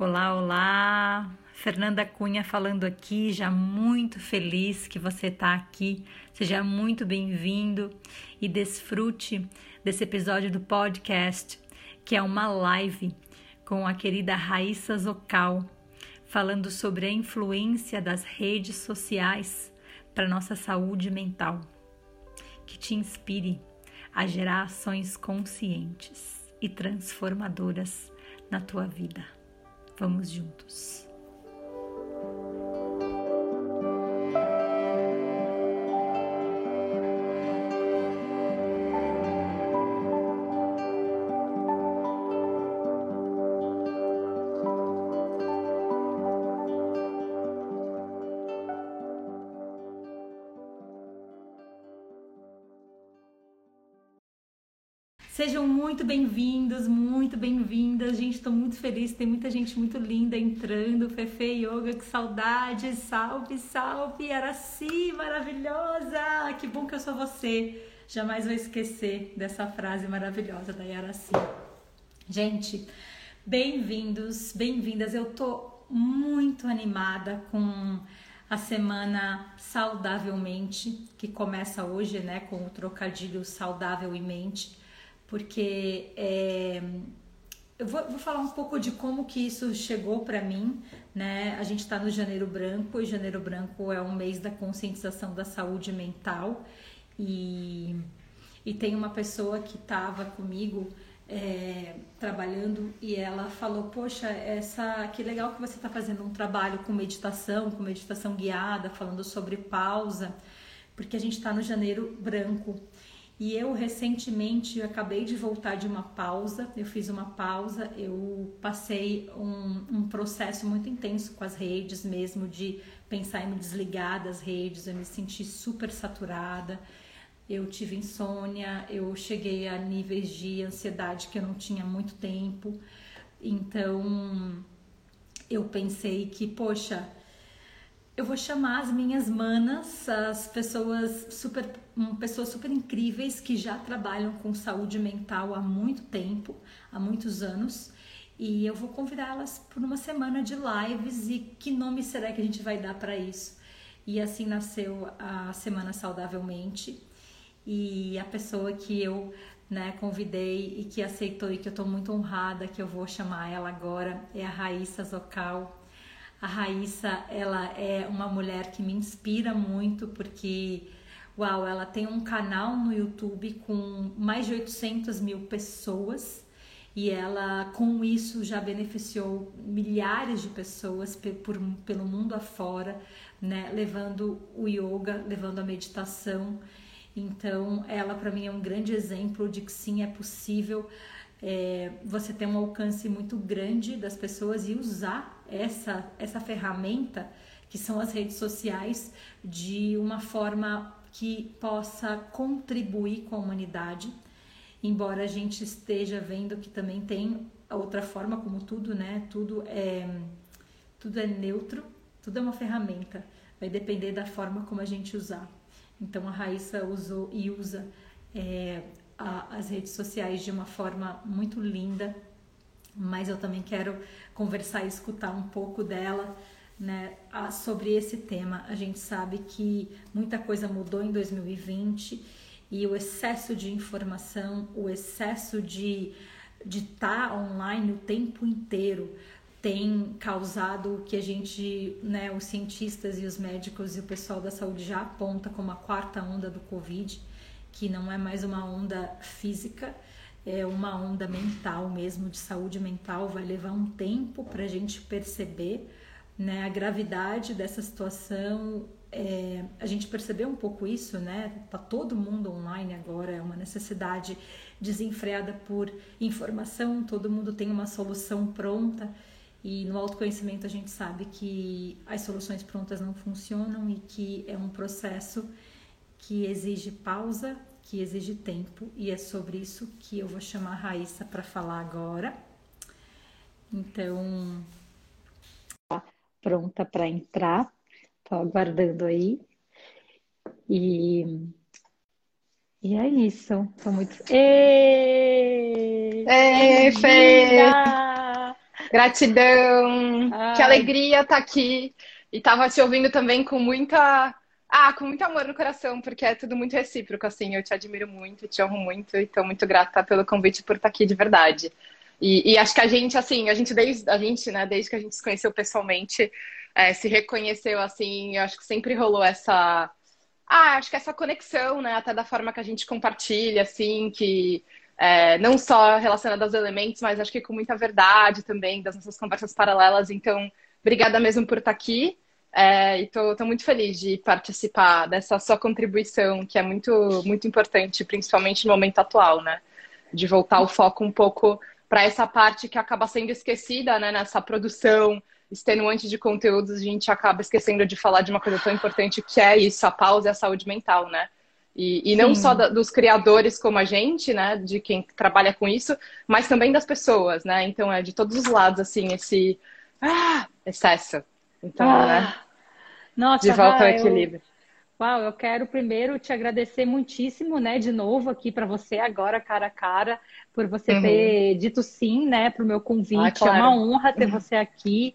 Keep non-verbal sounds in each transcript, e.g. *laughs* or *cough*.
Olá, olá! Fernanda Cunha falando aqui, já muito feliz que você está aqui. Seja muito bem-vindo e desfrute desse episódio do podcast, que é uma live com a querida Raíssa Zocal, falando sobre a influência das redes sociais para nossa saúde mental. Que te inspire a gerar ações conscientes e transformadoras na tua vida. Vamos juntos. Sejam muito bem-vindos, muito bem-vindas. Gente, estou muito feliz, tem muita gente muito linda entrando. Fefe Yoga, que saudade! Salve, salve! Araci, maravilhosa! Que bom que eu sou você. Jamais vou esquecer dessa frase maravilhosa da Yaraci. Gente, bem-vindos, bem-vindas. Eu tô muito animada com a semana saudavelmente, que começa hoje, né, com o trocadilho saudável em mente porque é, eu vou, vou, falar um pouco de como que isso chegou para mim, né? A gente está no Janeiro Branco e Janeiro Branco é um mês da conscientização da saúde mental e, e tem uma pessoa que estava comigo é, trabalhando e ela falou, poxa, essa que legal que você está fazendo um trabalho com meditação, com meditação guiada, falando sobre pausa, porque a gente está no Janeiro Branco e eu recentemente eu acabei de voltar de uma pausa, eu fiz uma pausa, eu passei um, um, processo muito intenso com as redes mesmo, de pensar em me desligar das redes, eu me senti super saturada, eu tive insônia, eu cheguei a níveis de ansiedade que eu não tinha muito tempo, então eu pensei que, poxa, eu vou chamar as minhas manas, as pessoas super, pessoas super incríveis que já trabalham com saúde mental há muito tempo, há muitos anos, e eu vou convidá-las por uma semana de lives e que nome será que a gente vai dar para isso? E assim nasceu a Semana Saudavelmente. E a pessoa que eu né, convidei e que aceitou e que eu estou muito honrada que eu vou chamar ela agora é a Raíssa Zocal a Raíssa, ela é uma mulher que me inspira muito porque, uau, ela tem um canal no YouTube com mais de 800 mil pessoas e ela com isso já beneficiou milhares de pessoas por, pelo mundo afora, né, levando o yoga, levando a meditação. Então, ela para mim é um grande exemplo de que sim é possível é, você ter um alcance muito grande das pessoas e usar essa, essa ferramenta que são as redes sociais de uma forma que possa contribuir com a humanidade, embora a gente esteja vendo que também tem outra forma, como tudo, né? Tudo é, tudo é neutro, tudo é uma ferramenta, vai depender da forma como a gente usar. Então a Raíssa usou e usa é, a, as redes sociais de uma forma muito linda, mas eu também quero conversar e escutar um pouco dela. Né, sobre esse tema. A gente sabe que muita coisa mudou em 2020 e o excesso de informação, o excesso de de estar tá online o tempo inteiro tem causado o que a gente, né, os cientistas e os médicos e o pessoal da saúde já aponta como a quarta onda do Covid que não é mais uma onda física, é uma onda mental mesmo, de saúde mental. Vai levar um tempo para a gente perceber né, a gravidade dessa situação. É, a gente percebeu um pouco isso, né? Tá todo mundo online agora, é uma necessidade desenfreada por informação, todo mundo tem uma solução pronta. E no autoconhecimento a gente sabe que as soluções prontas não funcionam e que é um processo que exige pausa, que exige tempo, e é sobre isso que eu vou chamar a Raíssa para falar agora. Então, pronta para entrar, estou aguardando aí. E, e é isso. Estou muito. Ei, Ei Fê! Gratidão. Ai. Que alegria estar tá aqui. E tava te ouvindo também com muita. Ah, com muito amor no coração, porque é tudo muito recíproco, assim. Eu te admiro muito, te honro muito e estou muito grata pelo convite por estar aqui de verdade. E, e, acho que a gente, assim, a gente desde a gente, né, desde que a gente se conheceu pessoalmente, é, se reconheceu assim, eu acho que sempre rolou essa. Ah, acho que essa conexão, né? Até da forma que a gente compartilha, assim, que é, não só relacionada aos elementos, mas acho que com muita verdade também, das nossas conversas paralelas. Então, obrigada mesmo por estar aqui. É, e tô, tô, muito feliz de participar dessa sua contribuição, que é muito, muito importante, principalmente no momento atual, né? De voltar o foco um pouco para essa parte que acaba sendo esquecida, né? Nessa produção extenuante de conteúdos, a gente acaba esquecendo de falar de uma coisa tão importante que é isso, a pausa e a saúde mental, né? E, e não só da, dos criadores como a gente, né, de quem trabalha com isso, mas também das pessoas, né? Então é de todos os lados, assim, esse ah, excesso. Então, ah, né? Nossa, de volta ao equilíbrio. Eu, uau, eu quero primeiro te agradecer muitíssimo, né, de novo aqui para você agora, cara a cara, por você uhum. ter dito sim, né, para o meu convite. Ah, claro. É uma honra ter uhum. você aqui.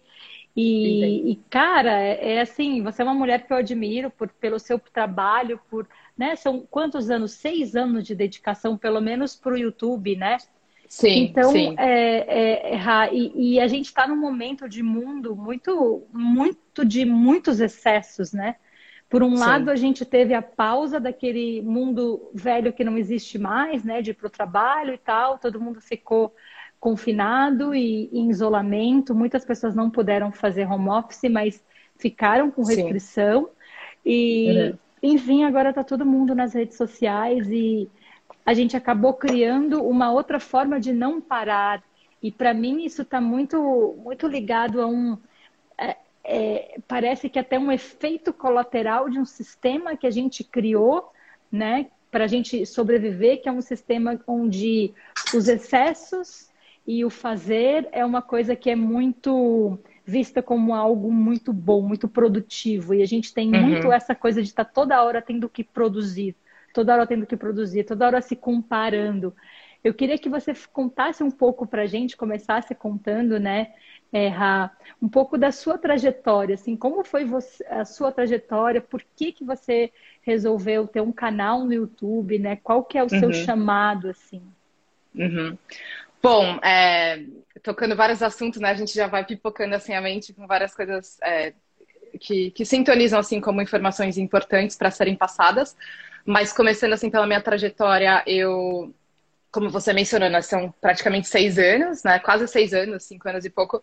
E, e, cara, é, é assim, você é uma mulher que eu admiro por, pelo seu trabalho, por né? São quantos anos? Seis anos de dedicação, pelo menos para o YouTube, né? Sim, então, sim. É, é, é e, e, a gente está num momento de mundo muito, muito de muitos excessos, né? Por um sim. lado, a gente teve a pausa daquele mundo velho que não existe mais, né? De ir para o trabalho e tal, todo mundo ficou confinado e em isolamento. Muitas pessoas não puderam fazer home office, mas ficaram com restrição. Sim. E, uhum. Enfim, agora está todo mundo nas redes sociais e a gente acabou criando uma outra forma de não parar. E para mim isso está muito, muito ligado a um. É, é, parece que até um efeito colateral de um sistema que a gente criou, né, para a gente sobreviver, que é um sistema onde os excessos e o fazer é uma coisa que é muito vista como algo muito bom, muito produtivo. E a gente tem uhum. muito essa coisa de estar tá toda hora tendo que produzir, toda hora tendo que produzir, toda hora se comparando. Eu queria que você contasse um pouco para a gente, começasse contando, né, é, Ra, um pouco da sua trajetória, assim, como foi você, a sua trajetória, por que, que você resolveu ter um canal no YouTube, né? Qual que é o seu uhum. chamado, assim? Uhum. Bom, é, tocando vários assuntos, né? A gente já vai pipocando assim a mente com várias coisas é, que, que sintonizam assim como informações importantes para serem passadas. Mas começando assim pela minha trajetória, eu, como você mencionou, né, são praticamente seis anos, né? Quase seis anos, cinco anos e pouco.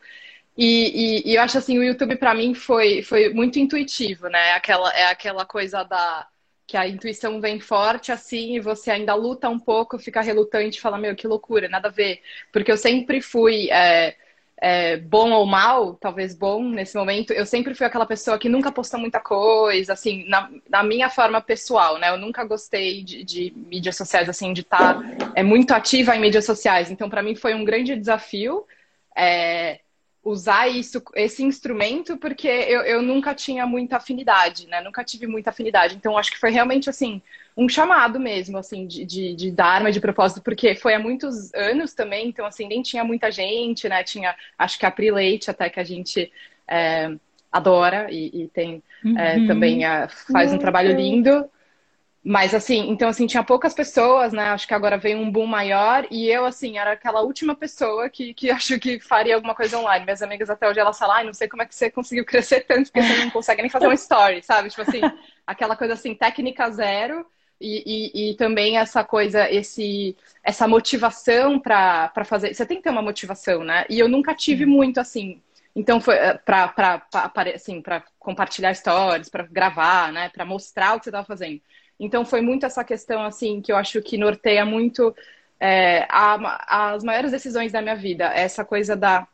E, e, e eu acho assim, o YouTube para mim foi, foi muito intuitivo, né? Aquela, é aquela coisa da que a intuição vem forte assim e você ainda luta um pouco, fica relutante, fala, meu, que loucura, nada a ver. Porque eu sempre fui é, é, bom ou mal, talvez bom nesse momento, eu sempre fui aquela pessoa que nunca postou muita coisa, assim, na, na minha forma pessoal, né? Eu nunca gostei de, de mídias sociais, assim, de estar tá, é, muito ativa em mídias sociais. Então, para mim foi um grande desafio. É, usar isso, esse instrumento, porque eu, eu nunca tinha muita afinidade, né? Nunca tive muita afinidade. Então, acho que foi realmente, assim, um chamado mesmo, assim, de, de, de Dharma, de propósito, porque foi há muitos anos também, então, assim, nem tinha muita gente, né? Tinha, acho que a Pri Leite até que a gente é, adora e, e tem é, uhum. também é, faz um trabalho lindo. Mas assim, então assim, tinha poucas pessoas, né? Acho que agora veio um boom maior e eu, assim, era aquela última pessoa que, que *laughs* acho que faria alguma coisa online. Minhas amigas até hoje elas falam, ai, não sei como é que você conseguiu crescer tanto, porque você não consegue nem fazer uma story, sabe? Tipo assim, *laughs* aquela coisa assim, técnica zero. E, e, e, também essa coisa, esse, essa motivação para fazer. Você tem que ter uma motivação, né? E eu nunca tive muito assim. Então foi eh, para assim, compartilhar stories, para gravar, né? Para mostrar o que você estava fazendo. Então foi muito essa questão assim que eu acho que norteia muito é, a, as maiores decisões da minha vida, essa coisa da,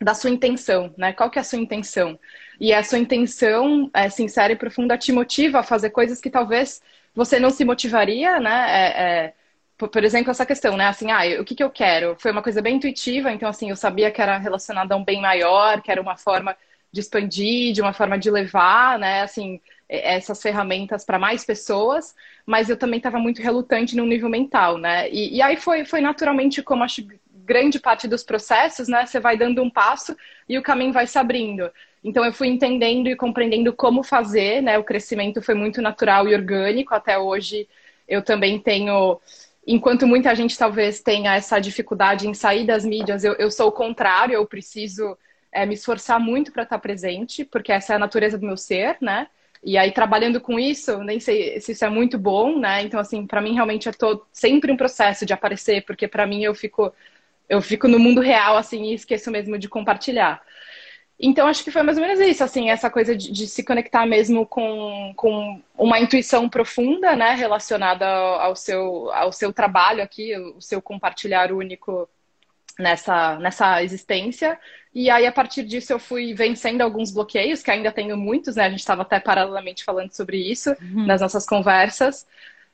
da sua intenção, né? Qual que é a sua intenção? E a sua intenção é, sincera e profunda te motiva a fazer coisas que talvez você não se motivaria, né? É, é, por, por, exemplo, essa questão, né? Assim, ah, o que, que eu quero? Foi uma coisa bem intuitiva, então assim, eu sabia que era relacionado a um bem maior, que era uma forma de expandir, de uma forma de levar, né? Assim, essas ferramentas para mais pessoas, mas eu também estava muito relutante no nível mental, né? E, e, aí foi, foi naturalmente como acho grande parte dos processos, né, você vai dando um passo e o caminho vai se abrindo. Então eu fui entendendo e compreendendo como fazer, né? O crescimento foi muito natural e orgânico até hoje. Eu também tenho enquanto muita gente talvez tenha essa dificuldade em sair das mídias, eu, eu sou o contrário, eu preciso é, me esforçar muito para estar presente, porque essa é a natureza do meu ser, né? E aí, trabalhando com isso, nem sei se isso é muito bom, né? Então, assim, para mim realmente é todo, sempre um processo de aparecer, porque para mim eu fico, eu fico no mundo real, assim, e esqueço mesmo de compartilhar. Então, acho que foi mais ou menos isso, assim, essa coisa de, de se conectar mesmo com, com uma intuição profunda, né, relacionada ao, ao, seu, ao seu trabalho aqui, o seu compartilhar único nessa, nessa existência. E aí, a partir disso, eu fui vencendo alguns bloqueios, que ainda tenho muitos, né? A gente estava até paralelamente falando sobre isso uhum. nas nossas conversas.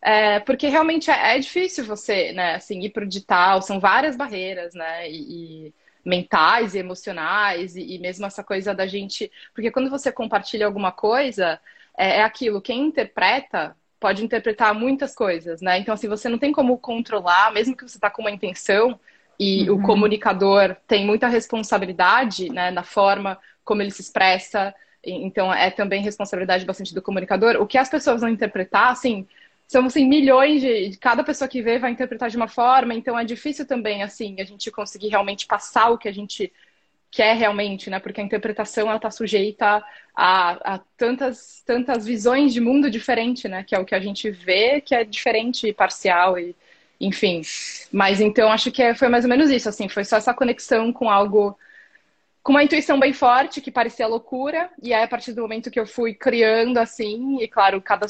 É, porque realmente é, é, difícil você, né, assim, ir para o digital, são várias barreiras, né? E, e mentais e emocionais, e, e, mesmo essa coisa da gente. Porque quando você compartilha alguma coisa, é, é aquilo, quem interpreta pode interpretar muitas coisas, né? Então, assim, você não tem como controlar, mesmo que você está com uma intenção, e uhum. o comunicador tem muita responsabilidade né, na forma como ele se expressa. Então, é também responsabilidade bastante do comunicador. O que as pessoas vão interpretar, assim, são assim, milhões de. Cada pessoa que vê vai interpretar de uma forma, então é difícil também, assim, a gente conseguir realmente passar o que a gente quer realmente, né? Porque a interpretação ela está sujeita a, a, tantas, tantas visões de mundo diferente, né? Que é o que a gente vê, que é diferente e parcial e enfim. Mas então acho que é, foi mais ou menos isso, assim, foi só essa conexão com algo com uma intuição bem forte que parecia loucura e aí a partir do momento que eu fui criando assim e claro cada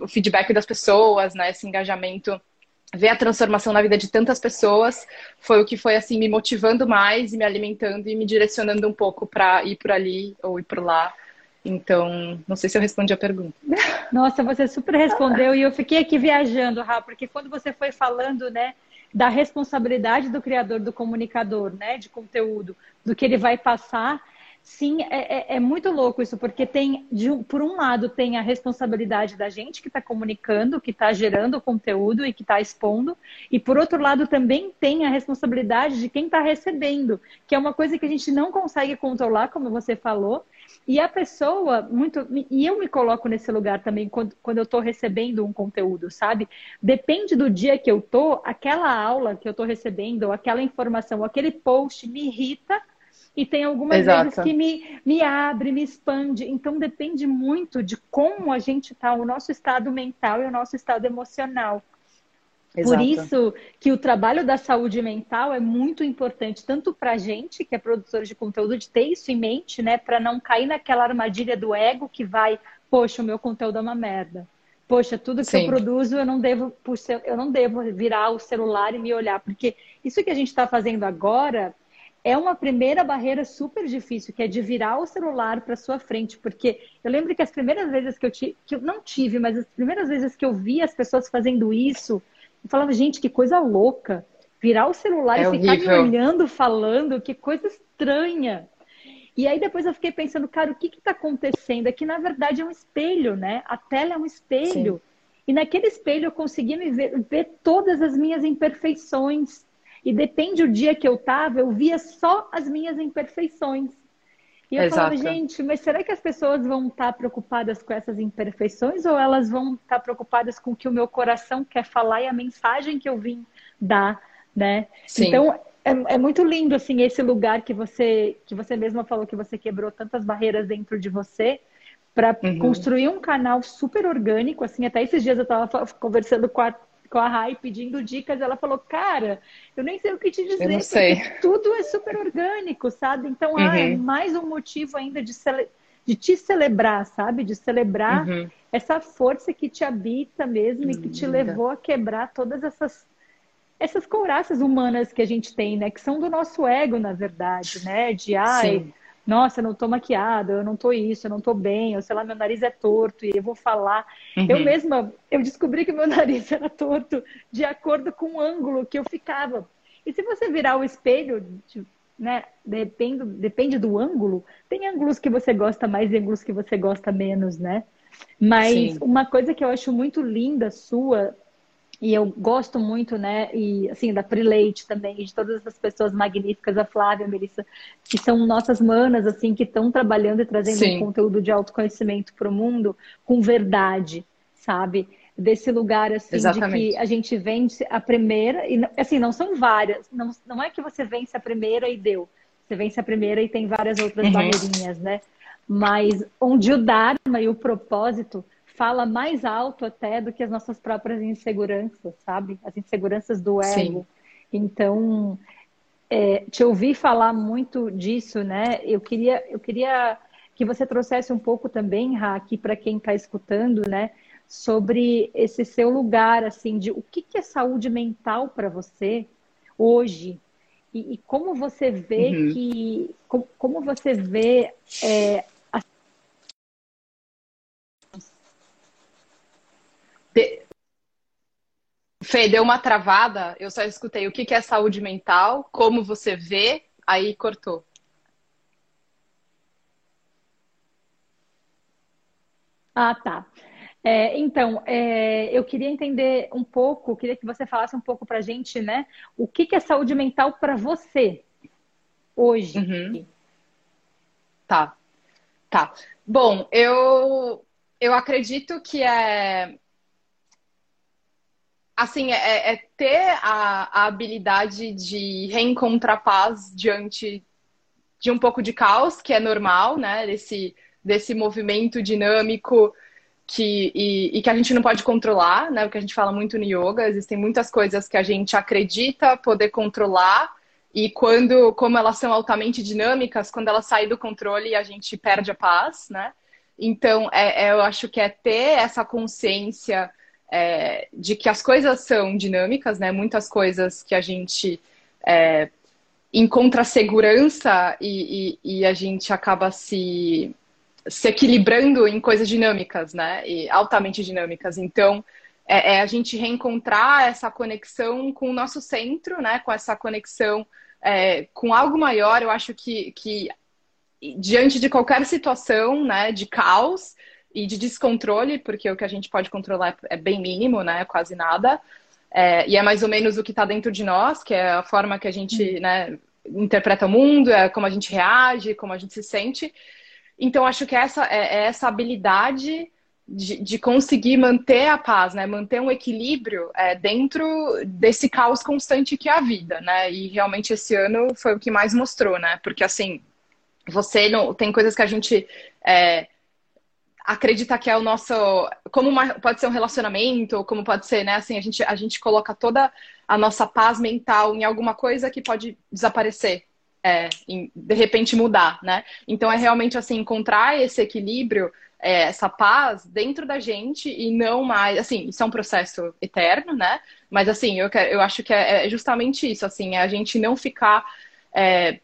o feedback das pessoas né esse engajamento ver a transformação na vida de tantas pessoas foi o que foi assim me motivando mais e me alimentando e me direcionando um pouco para ir por ali ou ir por lá então, não sei se eu respondi a pergunta. Nossa, você super respondeu e eu fiquei aqui viajando, Rá, porque quando você foi falando, né, da responsabilidade do criador, do comunicador, né, de conteúdo, do que ele vai passar, sim, é, é, é muito louco isso, porque tem, de, por um lado, tem a responsabilidade da gente que está comunicando, que está gerando o conteúdo e que está expondo, e por outro lado também tem a responsabilidade de quem está recebendo, que é uma coisa que a gente não consegue controlar, como você falou, e a pessoa, muito. E eu me coloco nesse lugar também quando, quando eu estou recebendo um conteúdo, sabe? Depende do dia que eu tô, aquela aula que eu estou recebendo, ou aquela informação, ou aquele post me irrita. E tem algumas Exato. vezes que me, me abre, me expande. Então depende muito de como a gente está, o nosso estado mental e o nosso estado emocional. Exato. Por isso que o trabalho da saúde mental é muito importante, tanto para a gente, que é produtor de conteúdo, de ter isso em mente, né? Para não cair naquela armadilha do ego que vai, poxa, o meu conteúdo é uma merda. Poxa, tudo que Sim. eu produzo, eu não devo, eu não devo virar o celular e me olhar, porque isso que a gente está fazendo agora é uma primeira barreira super difícil, que é de virar o celular para sua frente, porque eu lembro que as primeiras vezes que eu tive, que eu não tive, mas as primeiras vezes que eu vi as pessoas fazendo isso, eu falava, gente, que coisa louca. Virar o celular é e horrível. ficar me olhando, falando, que coisa estranha. E aí depois eu fiquei pensando, cara, o que está acontecendo? É que na verdade é um espelho, né? A tela é um espelho. Sim. E naquele espelho eu conseguia me ver, ver todas as minhas imperfeições. E depende do dia que eu tava, eu via só as minhas imperfeições. E eu Exato. falava, gente, mas será que as pessoas vão estar preocupadas com essas imperfeições ou elas vão estar preocupadas com o que o meu coração quer falar e a mensagem que eu vim dar, né? Sim. Então, é, é, muito lindo, assim, esse lugar que você, que você mesma falou que você quebrou tantas barreiras dentro de você para uhum. construir um canal super orgânico, assim, até esses dias eu estava conversando com a com a Rai pedindo dicas, ela falou, cara, eu nem sei o que te dizer, não sei. tudo é super orgânico, sabe? Então, uhum. ah, é mais um motivo ainda de, cele... de te celebrar, sabe? De celebrar uhum. essa força que te habita mesmo e que te levou a quebrar todas essas essas couraças humanas que a gente tem, né? Que são do nosso ego, na verdade, né? De, ai... Sim nossa, eu não tô maquiada, eu não tô isso, eu não tô bem, ou sei lá, meu nariz é torto e eu vou falar. Uhum. Eu mesma, eu descobri que meu *laughs* nariz era torto de acordo com o ângulo que eu ficava. E se você virar o espelho, né, depende, depende do ângulo, tem ângulos que você gosta mais e ângulos que você gosta menos, né? Mas Sim. uma coisa que eu acho muito linda sua e eu gosto muito, né, e assim, da Prileite também, de todas as pessoas magníficas, a Flávia, a Melissa, que são nossas manas, assim, que estão trabalhando e trazendo Sim. um conteúdo de autoconhecimento para o mundo com verdade, sabe? Desse lugar, assim, Exatamente. de que a gente vence a primeira, e assim, não são várias, não, não é que você vence a primeira e deu, você vence a primeira e tem várias outras uhum. barreirinhas, né? Mas onde o Dharma e o propósito fala mais alto até do que as nossas próprias inseguranças, sabe? As inseguranças do ego. Sim. Então, é, te ouvir falar muito disso, né? Eu queria, eu queria que você trouxesse um pouco também, Ra, aqui para quem está escutando, né? Sobre esse seu lugar, assim, de o que, que é saúde mental para você hoje e, e, como você vê uhum. que, como, como, você vê é, De... Fê, deu uma travada, eu só escutei o que é saúde mental, como você vê, aí cortou. Ah, tá. É, então, é, eu queria entender um pouco, queria que você falasse um pouco para a gente, né? O que, que é saúde mental para você hoje? Uhum. Tá, tá. Bom, eu eu acredito que é assim, é, é ter a, a, habilidade de reencontrar paz diante de um pouco de caos, que é normal, né? Desse, desse movimento dinâmico que, e, e, que a gente não pode controlar, né? O que a gente fala muito no yoga, existem muitas coisas que a gente acredita poder controlar e quando, como elas são altamente dinâmicas, quando elas saem do controle, a gente perde a paz, né? Então, é, é, eu acho que é ter essa consciência é, de que as coisas são dinâmicas, né? Muitas coisas que a gente é, encontra segurança e, e, e, a gente acaba se, se equilibrando em coisas dinâmicas, né? E altamente dinâmicas. Então, é, é, a gente reencontrar essa conexão com o nosso centro, né? Com essa conexão é, com algo maior. Eu acho que, que diante de qualquer situação, né? De caos, e de descontrole, porque o que a gente pode controlar é bem mínimo, né? Quase nada. É, e é mais ou menos o que está dentro de nós, que é a forma que a gente né, interpreta o mundo, é como a gente reage, como a gente se sente. Então, acho que essa é, é essa habilidade de, de, conseguir manter a paz, né? Manter um equilíbrio é, dentro desse caos constante que é a vida, né? E realmente esse ano foi o que mais mostrou, né? Porque assim, você não tem coisas que a gente é, acredita que é o nosso. Como uma, pode ser um relacionamento, como pode ser, né? Assim, a gente, a gente coloca toda a nossa paz mental em alguma coisa que pode desaparecer. É, em, de repente mudar, né? Então é realmente assim encontrar esse equilíbrio, é, essa paz dentro da gente e não mais, assim, isso é um processo eterno, né? Mas assim, eu, quero, eu acho que é, é justamente isso, assim, é a gente não ficar é,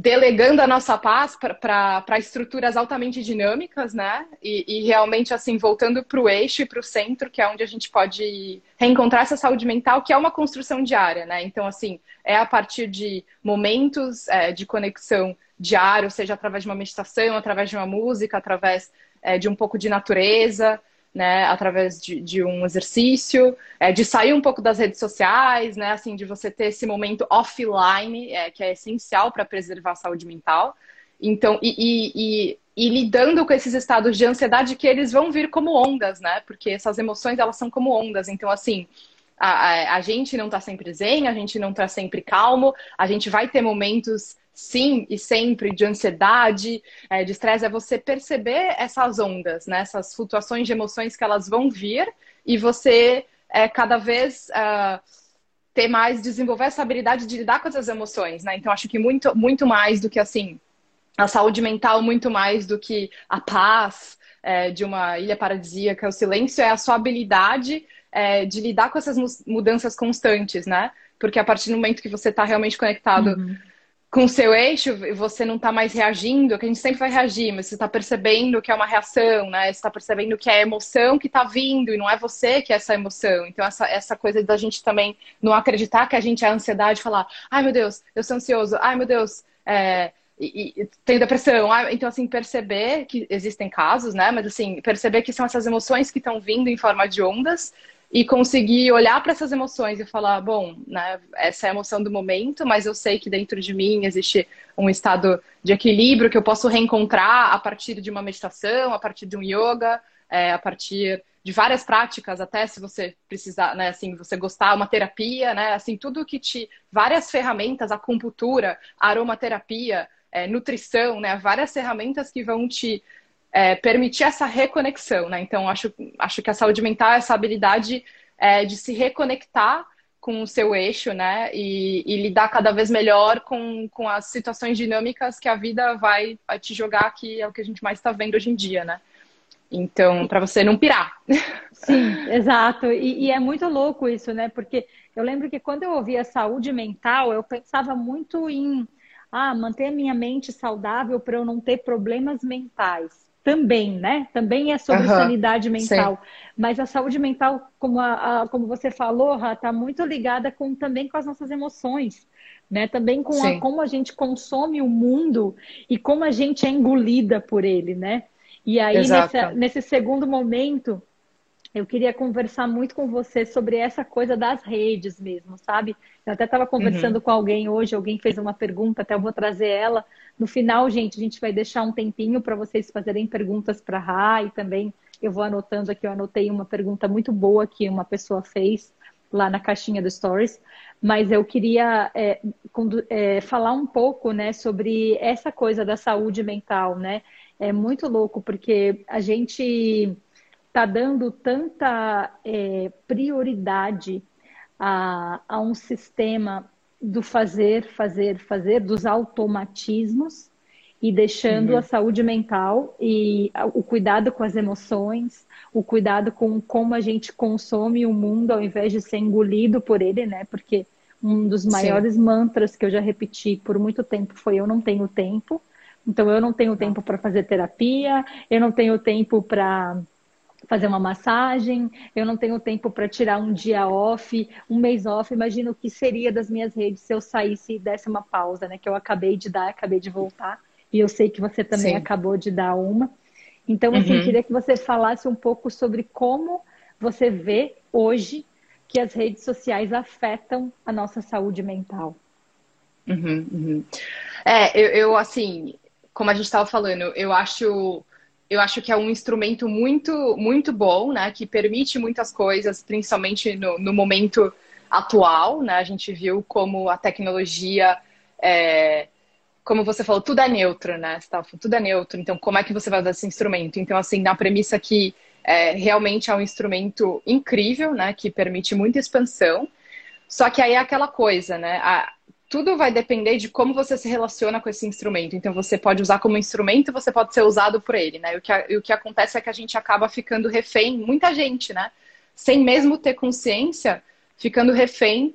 delegando a nossa paz para estruturas altamente dinâmicas, né? E, e realmente, assim, voltando para o eixo e para o centro, que é onde a gente pode reencontrar essa saúde mental, que é uma construção diária, né? Então, assim, é a partir de momentos é, de conexão diário, seja através de uma meditação, através de uma música, através é, de um pouco de natureza, né, através de, de um exercício, é, de sair um pouco das redes sociais, né, assim, de você ter esse momento offline, é, que é essencial para preservar a saúde mental. Então, e, e, e, e, lidando com esses estados de ansiedade que eles vão vir como ondas, né, porque essas emoções, elas são como ondas. Então, assim, a, a, a gente não está sempre zen, a gente não está sempre calmo, a gente vai ter momentos sim e sempre de ansiedade, é, de estresse, é você perceber essas ondas, né? essas flutuações de emoções que elas vão vir e você é, cada vez uh, ter mais, desenvolver essa habilidade de lidar com essas emoções, né? Então, acho que muito, muito mais do que assim, a saúde mental, muito mais do que a paz é, de uma ilha paradisíaca, o silêncio é a sua habilidade é, de lidar com essas mudanças constantes, né? Porque a partir do momento que você está realmente conectado. Uhum com o seu eixo, você não está mais reagindo, que a gente sempre vai reagir, mas você está percebendo que é uma reação, né? Você está percebendo que é a emoção que está vindo e não é você que é essa emoção. Então, essa, essa coisa da gente também não acreditar que a gente é a ansiedade, falar, ai meu Deus, eu sou ansioso, ai meu Deus, é, e, e, tenho depressão. Então, assim, perceber que existem casos, né? Mas, assim, perceber que são essas emoções que estão vindo em forma de ondas e conseguir olhar para essas emoções e falar, bom, né, essa é a emoção do momento, mas eu sei que dentro de mim existe um estado de equilíbrio que eu posso reencontrar a partir de uma meditação, a partir de um yoga, é, a partir de várias práticas, até se você precisar, né, assim, você gostar, uma terapia, né, assim, tudo que te, várias ferramentas, acupuntura, aromaterapia, é, nutrição, né, várias ferramentas que vão te é, permitir essa reconexão, né? Então, acho, acho que a saúde mental é essa habilidade é, de se reconectar com o seu eixo, né? E, e, lidar cada vez melhor com, com as situações dinâmicas que a vida vai, vai te jogar, que é o que a gente mais está vendo hoje em dia, né? Então, para você não pirar. *laughs* Sim, exato. E, e, é muito louco isso, né? Porque eu lembro que quando eu ouvia saúde mental, eu pensava muito em ah, manter a minha mente saudável para eu não ter problemas mentais também, né? Também é sobre uhum, sanidade mental. Sim. Mas a saúde mental, como, a, a como você falou, está muito ligada com, também com as nossas emoções. Né? Também com a, como a gente consome o mundo e como a gente é engolida por ele, né? E aí, nessa, nesse segundo momento, eu queria conversar muito com você sobre essa coisa das redes mesmo, sabe? Eu até estava conversando uhum. com alguém hoje, alguém fez uma pergunta, até eu vou trazer ela no final, gente, a gente vai deixar um tempinho para vocês fazerem perguntas para a Ra e também eu vou anotando aqui, eu anotei uma pergunta muito boa que uma pessoa fez lá na caixinha do Stories, mas eu queria é, é, falar um pouco, né, sobre essa coisa da saúde mental, né? É muito louco porque a gente está dando tanta é, prioridade a, a um sistema do fazer, fazer, fazer, dos automatismos e deixando uhum. a saúde mental e o cuidado com as emoções, o cuidado com como a gente consome o mundo ao invés de ser engolido por ele, né? Porque um dos maiores Sim. mantras que eu já repeti por muito tempo foi eu não tenho tempo. Então eu não tenho tempo para fazer terapia, eu não tenho tempo para fazer uma massagem, eu não tenho tempo para tirar um dia off, um mês off. Imagino o que seria das minhas redes se eu saísse e desse uma pausa, né? Que eu acabei de dar, acabei de voltar. E eu sei que você também Sim. acabou de dar uma. Então, assim, uhum. queria que você falasse um pouco sobre como você vê hoje que as redes sociais afetam a nossa saúde mental. Uhum, uhum. É, eu, eu, assim, como a gente estava falando, eu acho eu acho que é um instrumento muito, muito bom, né? Que permite muitas coisas, principalmente no, no momento atual, né? A gente viu como a tecnologia, é, como você falou, tudo é neutro, né? tudo é neutro. Então, como é que você vai usar esse instrumento? Então, assim, na premissa que é, realmente é um instrumento incrível, né? Que permite muita expansão. Só que aí é aquela coisa, né? A, tudo vai depender de como você se relaciona com esse instrumento. Então, você pode usar como instrumento, você pode ser usado por ele, né? E o que, e o que acontece é que a gente acaba ficando refém, muita gente, né? Sem mesmo ter consciência, ficando refém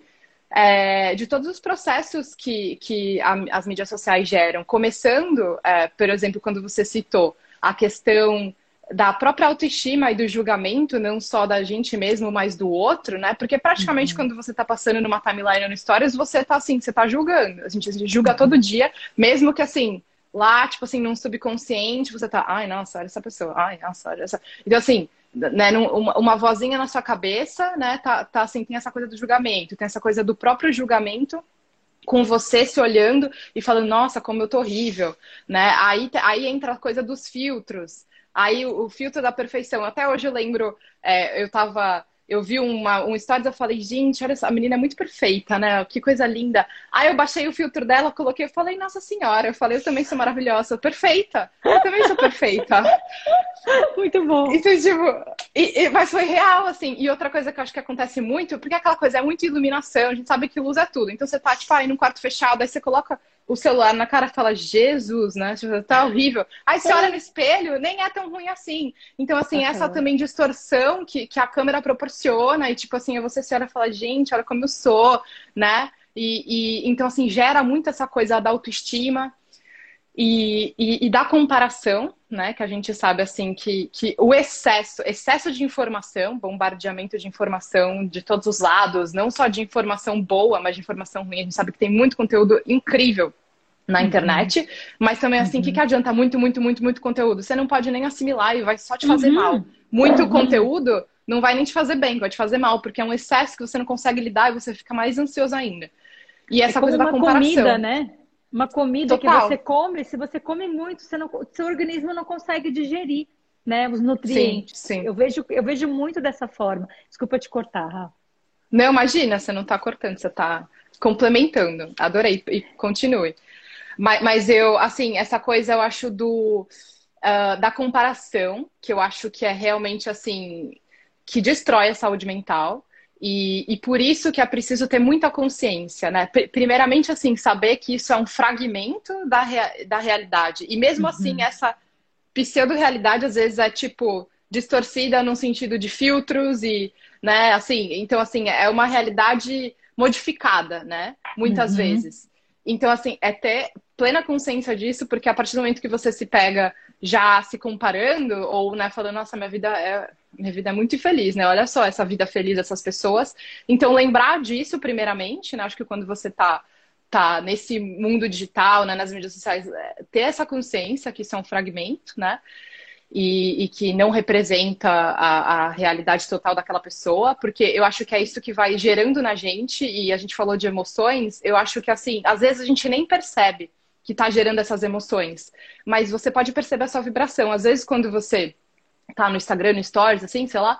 é, de todos os processos que, que a, as mídias sociais geram. Começando, é, por exemplo, quando você citou a questão da própria autoestima e do julgamento, não só da gente mesmo, mas do outro, né? Porque praticamente uhum. quando você tá passando numa timeline no Stories, você tá assim, você tá julgando. A gente, a gente julga uhum. todo dia, mesmo que assim, lá, tipo assim, num subconsciente, você tá, ai, nossa, olha essa pessoa, ai, nossa, olha essa. Então, assim, né, uma, uma vozinha na sua cabeça, né, tá, tá assim, tem essa coisa do julgamento, tem essa coisa do próprio julgamento com você se olhando e falando, nossa, como eu tô horrível, né? Aí, aí entra a coisa dos filtros, Aí o, o filtro da perfeição. Até hoje eu lembro, é, eu tava eu vi uma, um stories, eu falei, gente, olha essa a menina é muito perfeita, né? Que coisa linda. Aí eu baixei o filtro dela, coloquei, eu falei, nossa senhora, eu falei, eu também sou maravilhosa, perfeita. Eu também sou perfeita. *laughs* muito bom. Então, tipo, e, e, mas foi real, assim. E outra coisa que eu acho que acontece muito, porque aquela coisa é muito iluminação, a gente sabe que luz é tudo. Então você tá, tipo, aí num quarto fechado, aí você coloca o celular na cara fala, Jesus, né? Tipo, tá horrível. Aí você olha no espelho, nem é tão ruim assim. Então, assim, okay. essa também distorção que, que a câmera proporciona, e tipo assim, você se olha e fala, gente, olha como eu sou, né? E, e então, assim, gera muito essa coisa da autoestima e, e, e, da comparação, né? Que a gente sabe assim que, que o excesso, excesso de informação, bombardeamento de informação de todos os lados, não só de informação boa, mas de informação ruim. A gente sabe que tem muito conteúdo incrível na uhum. internet, mas também assim, o uhum. que, que adianta muito, muito, muito, muito conteúdo? Você não pode nem assimilar e vai só te fazer uhum. mal. Muito uhum. conteúdo não vai nem te fazer bem, vai te fazer mal, porque é um excesso que você não consegue lidar e você fica mais ansioso ainda. E essa é coisa da comparação. comida, né? Uma comida Total. que você come, se você come muito, você não, seu organismo não consegue digerir, né, os nutrientes. Sim, sim. Eu vejo, eu vejo muito dessa forma. Desculpa te cortar, Rafa. Não, imagina, você não está cortando, você está complementando. Adorei e continue. Mas, mas, eu, assim, essa coisa eu acho do uh, da comparação, que eu acho que é realmente assim que destrói a saúde mental. E, e por isso que é preciso ter muita consciência, né? Primeiramente, assim, saber que isso é um fragmento da, rea da realidade. E mesmo assim, uhum. assim, essa pseudo-realidade às vezes é tipo distorcida no sentido de filtros e, né, assim, então assim, é uma realidade modificada, né? Muitas uhum. vezes. Então, assim, é ter plena consciência disso, porque a partir do momento que você se pega já se comparando, ou, né, falando, nossa, minha vida é, minha vida é muito infeliz, né? Olha só essa vida feliz dessas pessoas. Então, lembrar disso, primeiramente, né? Acho que quando você tá, tá nesse mundo digital, né, nas mídias sociais, é, ter essa consciência que isso é um fragmento, né? e, e que não representa a, a, realidade total daquela pessoa, porque eu acho que é isso que vai gerando na gente, e a gente falou de emoções, eu acho que assim, às vezes a gente nem percebe que está gerando essas emoções, mas você pode perceber a sua vibração. Às vezes, quando você tá no Instagram, no Stories, assim, sei lá,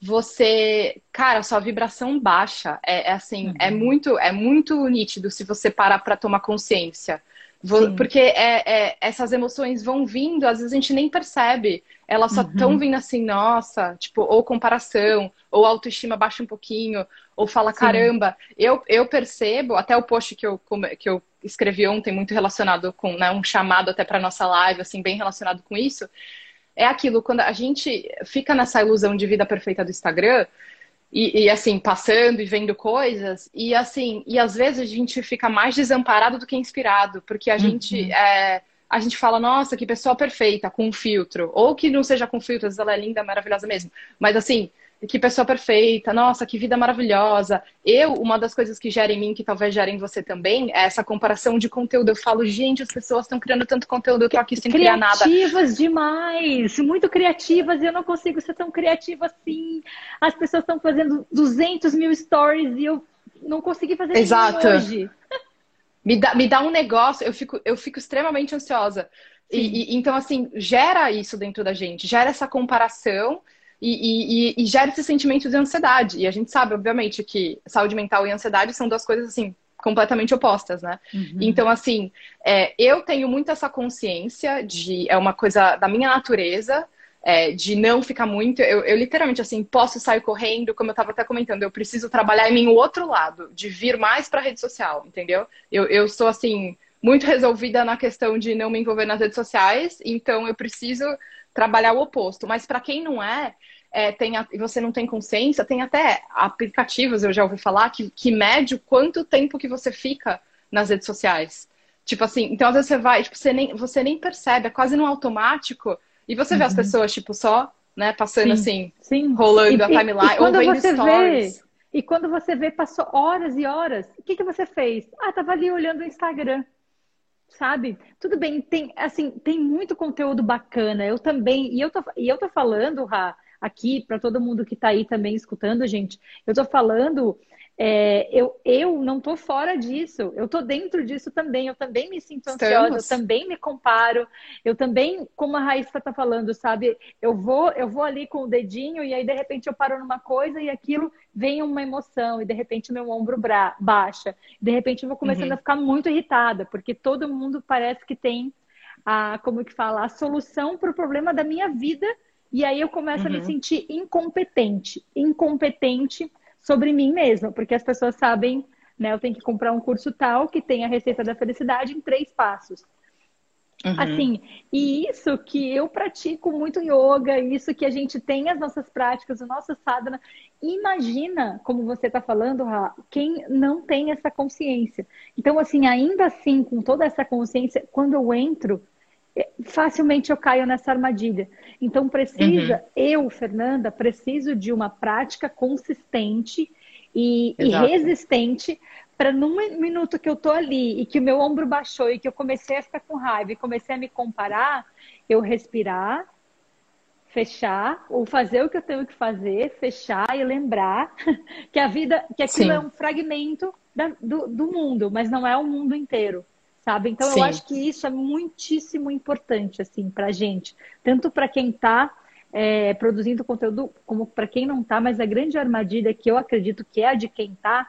você, cara, sua vibração baixa. É, é assim, é uhum. é muito, é muito nítido se você parar para tomar consciência. Porque é, é, essas emoções vão vindo, às vezes a gente nem percebe. Elas só estão uhum. vindo assim, nossa, tipo, ou comparação, ou autoestima baixa um pouquinho, ou fala, Sim. caramba, eu, eu percebo, até o post que eu, que eu escrevi ontem, muito relacionado com né, um chamado até para nossa live, assim, bem relacionado com isso, é aquilo, quando a gente fica nessa ilusão de vida perfeita do Instagram, e, e, assim, passando e vendo coisas, e assim, e às vezes a gente fica mais desamparado do que inspirado, porque a uhum. gente é, a gente fala, nossa, que pessoa perfeita, com um filtro, ou que não seja com filtro, às vezes ela é linda, maravilhosa mesmo, mas assim, que pessoa perfeita, nossa, que vida maravilhosa. Eu, uma das coisas que gera em mim, que talvez gere em você também, é essa comparação de conteúdo. Eu falo, gente, as pessoas estão criando tanto conteúdo, eu tô aqui sem criar nada. Criativas demais, muito criativas, e eu não consigo ser tão criativa assim. As pessoas estão fazendo 200 mil stories e eu não consegui fazer Exato. hoje. *laughs* Me dá, me dá um negócio, eu fico, eu fico extremamente ansiosa. E, e, então, assim, gera isso dentro da gente, gera essa comparação e, e, e, gera esse sentimento de ansiedade. E a gente sabe, obviamente, que saúde mental e ansiedade são duas coisas assim completamente opostas, né? Uhum. Então, assim, é, eu tenho muito essa consciência de é uma coisa da minha natureza. É, de não ficar muito, eu, eu, literalmente assim posso sair correndo, como eu estava até comentando, eu preciso trabalhar em mim o outro lado, de vir mais para a rede social, entendeu? Eu, eu sou assim muito resolvida na questão de não me envolver nas redes sociais, então eu preciso trabalhar o oposto. Mas para quem não é, é, tem a, você não tem consciência, tem até aplicativos, eu já ouvi falar, que, que mede o quanto tempo que você fica nas redes sociais. Tipo assim, então às vezes você vai, tipo, você nem, você nem percebe, é quase no automático, e você uhum. vê as uhum. pessoas, tipo, só, né, passando sim, assim, sim. rolando e, a timeline, ou vendo stories. Vê, e quando você vê, passou horas e horas, o que, que você fez? Ah, tava ali olhando o Instagram sabe? Tudo bem, tem assim, tem muito conteúdo bacana. Eu também, e eu tô, e eu tô falando, Ra, aqui para todo mundo que está aí também escutando, gente. Eu estou falando, é, eu, eu não estou fora disso, eu estou dentro disso também. Eu também me sinto ansiosa, eu também me comparo, eu também, como a Raíssa está falando, sabe? Eu vou, eu vou ali com o dedinho e aí de repente eu paro numa coisa e aquilo vem uma emoção e de repente meu ombro baixa. De repente eu vou começando uhum. a ficar muito irritada, porque todo mundo parece que tem a, como que fala, a solução para o problema da minha vida e aí eu começo uhum. a me uhum. sentir incompetente, incompetente sobre mim mesma, porque as pessoas sabem, né? Eu tenho que comprar um curso tal que tem a receita da felicidade em três passos. Uhum. Assim, e isso que eu pratico muito yoga, isso que a gente tem as nossas práticas, o nosso sadhana. Imagina, como você está falando, Ra, quem não tem essa consciência. Então, assim, ainda assim, com toda essa consciência, quando eu entro facilmente eu caio nessa armadilha. Então precisa, uhum. eu, Fernanda, preciso de uma prática consistente e, e resistente para num minuto que eu tô ali e que o meu ombro baixou e que eu comecei a ficar com raiva e comecei a me comparar, eu respirar, fechar ou fazer o que eu tenho que fazer, fechar e lembrar *laughs* que a vida, que aquilo Sim. é um fragmento da, do, do, mundo, mas não é o mundo inteiro, sabe? Então Sim. eu acho que isso é muitíssimo importante assim para gente, tanto para quem está é, produzindo conteúdo como para quem não está, mas a grande armadilha que eu acredito que é a de quem está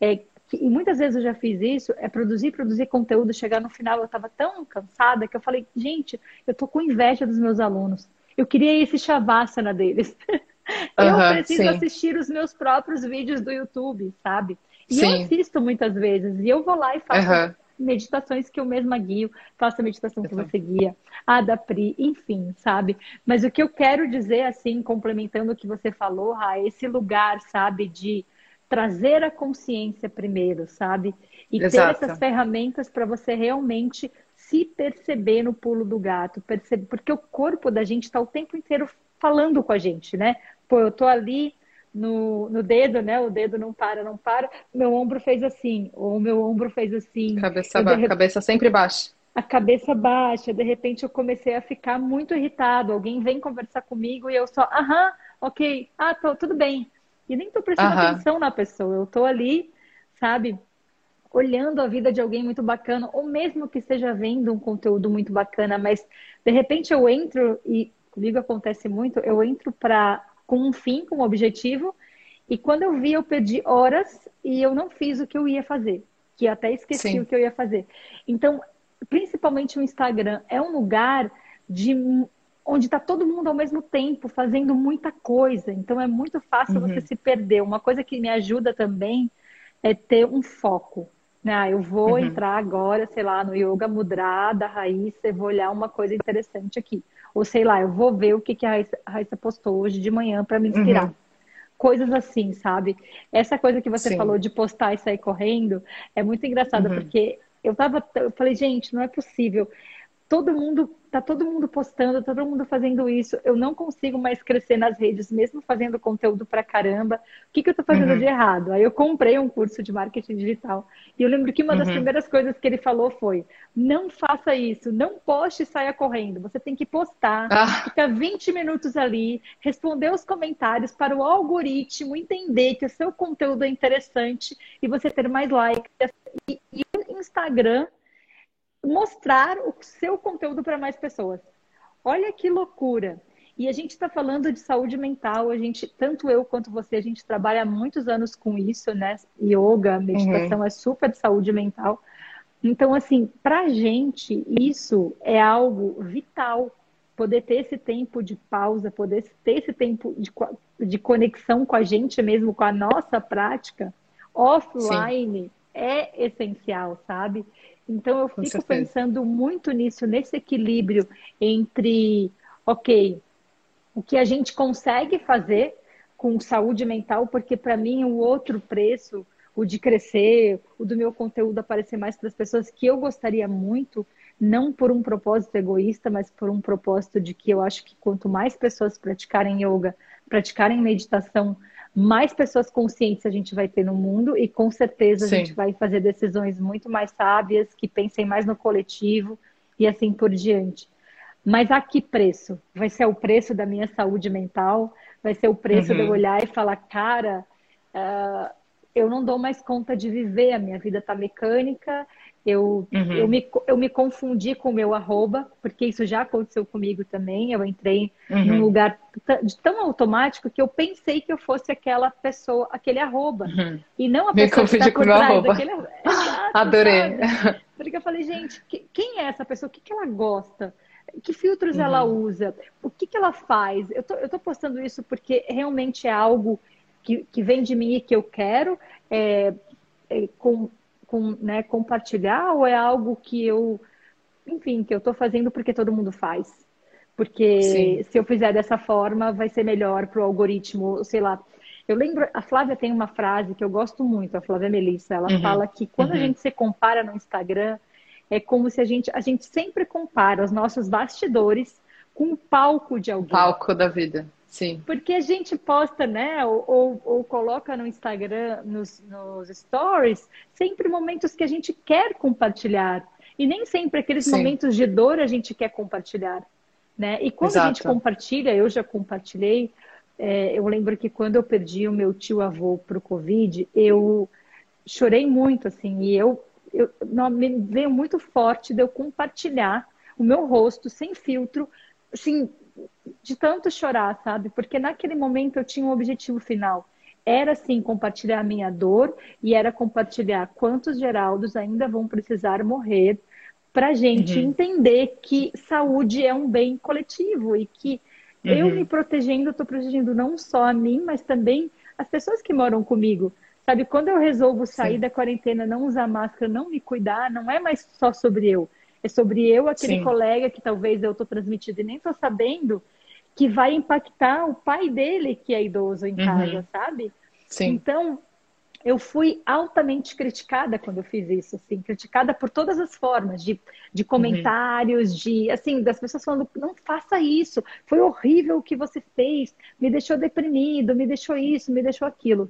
é que, e muitas vezes eu já fiz isso, é produzir, produzir conteúdo, chegar no final eu estava tão cansada que eu falei, gente, eu tô com inveja dos meus alunos. Eu queria esse shavasana deles. *laughs* eu uhum, preciso sim. assistir os meus próprios vídeos do YouTube, sabe? E sim. eu assisto muitas vezes, e eu vou lá e faço uhum. Meditações que eu mesma guio, faço a meditação que você guia, a da Pri, enfim, sabe? Mas o que eu quero dizer, assim, complementando o que você falou, Ra, é esse lugar, sabe, de trazer a consciência primeiro, sabe? E Exato. ter essas ferramentas para você realmente se perceber no pulo do gato, perceber, porque o corpo da gente está o tempo inteiro falando com a gente, né? Pô, eu tô ali no, no dedo, né? O dedo não para, não para. Meu ombro fez assim, ou meu ombro fez assim. Cabeça, ba... cabeça sempre baixa. A cabeça baixa, de repente eu comecei a ficar muito irritado. Alguém vem conversar comigo e eu só, aham, ok, ah, tô, tudo bem. E nem tô prestando uhum. atenção na pessoa. Eu tô ali, sabe, olhando a vida de alguém muito bacana, ou mesmo que esteja vendo um conteúdo muito bacana, mas de repente eu entro, e comigo acontece muito, eu entro para com um fim, com um objetivo, e quando eu vi, eu perdi horas e eu não fiz o que eu ia fazer, que até esqueci Sim. o que eu ia fazer. Então, principalmente o Instagram é um lugar de onde está todo mundo ao mesmo tempo fazendo muita coisa. Então é muito fácil uhum. você se perder. Uma coisa que me ajuda também é ter um foco. Né? Ah, eu vou uhum. entrar agora, sei lá, no Yoga Mudra da Raíssa e vou olhar uma coisa interessante aqui. Ou sei lá, eu vou ver o que, que a, Raíssa, a Raíssa postou hoje de manhã para me inspirar. Uhum. Coisas assim, sabe? Essa coisa que você Sim. falou de postar e sair correndo é muito engraçada, uhum. porque eu tava, eu falei, gente, não é possível todo mundo tá todo mundo postando, todo mundo fazendo isso. Eu não consigo mais crescer nas redes, mesmo fazendo conteúdo pra caramba. O que, que eu tô fazendo uhum. de errado? Aí eu comprei um curso de marketing digital. E eu lembro que uma das uhum. primeiras coisas que ele falou foi: não faça isso, não poste e saia correndo. Você tem que postar, ah. ficar 20 minutos ali, responder os comentários para o algoritmo entender que o seu conteúdo é interessante e você ter mais likes. E, e o Instagram mostrar o seu conteúdo para mais pessoas. Olha que loucura! E a gente está falando de saúde mental, a gente, tanto eu quanto você, a gente trabalha há muitos anos com isso, né? Yoga, meditação uhum. é super de saúde mental. Então, assim, para a gente, isso é algo vital. Poder ter esse tempo de pausa, poder ter esse tempo de, de conexão com a gente mesmo, com a nossa prática, offline, Sim. é essencial, sabe? Então eu fico pensando muito nisso, nesse equilíbrio entre, ok, o que a gente consegue fazer com saúde mental, porque para mim o outro preço, o de crescer, o do meu conteúdo aparecer mais para as pessoas, que eu gostaria muito, não por um propósito egoísta, mas por um propósito de que eu acho que quanto mais pessoas praticarem yoga, praticarem meditação, mais pessoas conscientes a gente vai ter no mundo e com certeza a Sim. gente vai fazer decisões muito mais sábias, que pensem mais no coletivo e assim por diante. Mas a que preço? Vai ser o preço da minha saúde mental? Vai ser o preço uhum. de eu uhum. olhar e falar, cara, uh, eu não dou mais conta de viver, a minha vida está mecânica, eu, uhum. eu, me, eu me confundi com o meu arroba, porque isso já aconteceu comigo também. Eu entrei uhum. num lugar tão automático que eu pensei que eu fosse aquela pessoa, aquele arroba. Uhum. E não a pessoa me que está por trás arroba. daquele arroba. Exato, *laughs* Adorei. Sabe? Porque eu falei, gente, quem é essa pessoa? O que, que ela gosta? Que filtros ela uhum. usa? O que, que ela faz? Eu tô, eu tô postando isso porque realmente é algo que, que vem de mim e que eu quero. É, é, com com, né, compartilhar ou é algo que eu, enfim, que eu estou fazendo porque todo mundo faz? Porque Sim. se eu fizer dessa forma, vai ser melhor para o algoritmo, sei lá. Eu lembro, a Flávia tem uma frase que eu gosto muito, a Flávia Melissa, ela uhum. fala que quando uhum. a gente se compara no Instagram, é como se a gente, a gente sempre compara os nossos bastidores com o palco de alguém. Palco da vida. Sim. Porque a gente posta, né, ou, ou, ou coloca no Instagram, nos, nos, stories, sempre momentos que a gente quer compartilhar. E nem sempre aqueles Sim. momentos de dor a gente quer compartilhar. Né? E quando Exato. a gente compartilha, eu já compartilhei, é, eu lembro que quando eu perdi o meu tio avô para o Covid, eu chorei muito, assim, e eu, eu não, me veio muito forte de eu compartilhar o meu rosto sem filtro, assim, de tanto chorar, sabe? Porque naquele momento eu tinha um objetivo final. Era sim compartilhar a minha dor e era compartilhar quantos Geraldos ainda vão precisar morrer para a gente uhum. entender que saúde é um bem coletivo e que uhum. eu me protegendo, estou protegendo não só a mim, mas também as pessoas que moram comigo. Sabe, quando eu resolvo sair Sim. da quarentena, não usar máscara, não me cuidar, não é mais só sobre eu. É sobre eu, aquele Sim. colega que talvez eu estou transmitindo e nem estou sabendo, que vai impactar o pai dele, que é idoso em uhum. casa, sabe? Sim. Então, eu fui altamente criticada quando eu fiz isso, assim, criticada por todas as formas, de, de uhum. comentários, uhum. de, assim, das pessoas falando, não faça isso, foi horrível o que você fez, me deixou deprimido, me deixou isso, me deixou aquilo.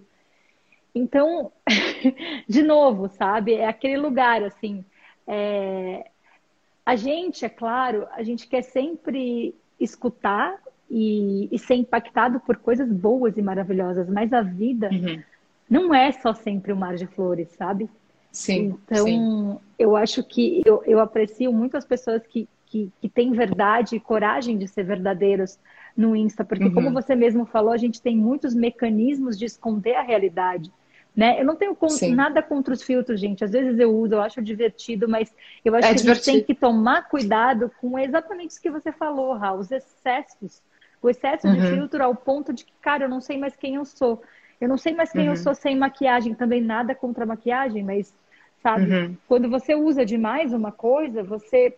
Então, *laughs* de novo, sabe, é aquele lugar, assim, é... a gente, é claro, a gente quer sempre escutar e, e ser impactado por coisas boas e maravilhosas, mas a vida... Uhum não é só sempre o mar de flores, sabe? Sim. Então, sim. eu acho que eu, eu aprecio muito as pessoas que, que, que têm verdade e coragem de ser verdadeiros no Insta, porque, uhum. como você mesmo falou, a gente tem muitos mecanismos de esconder a realidade. Né? Eu não tenho con nada contra os filtros, gente. Às vezes eu uso, eu acho divertido, mas eu acho é que divertido. a gente tem que tomar cuidado com exatamente isso que você falou, Raul, os excessos. O excesso uhum. de filtro ao ponto de que, cara, eu não sei mais quem eu sou. Eu não sei mais quem uhum. eu sou sem maquiagem, também nada contra a maquiagem, mas, sabe, uhum. quando você usa demais uma coisa, você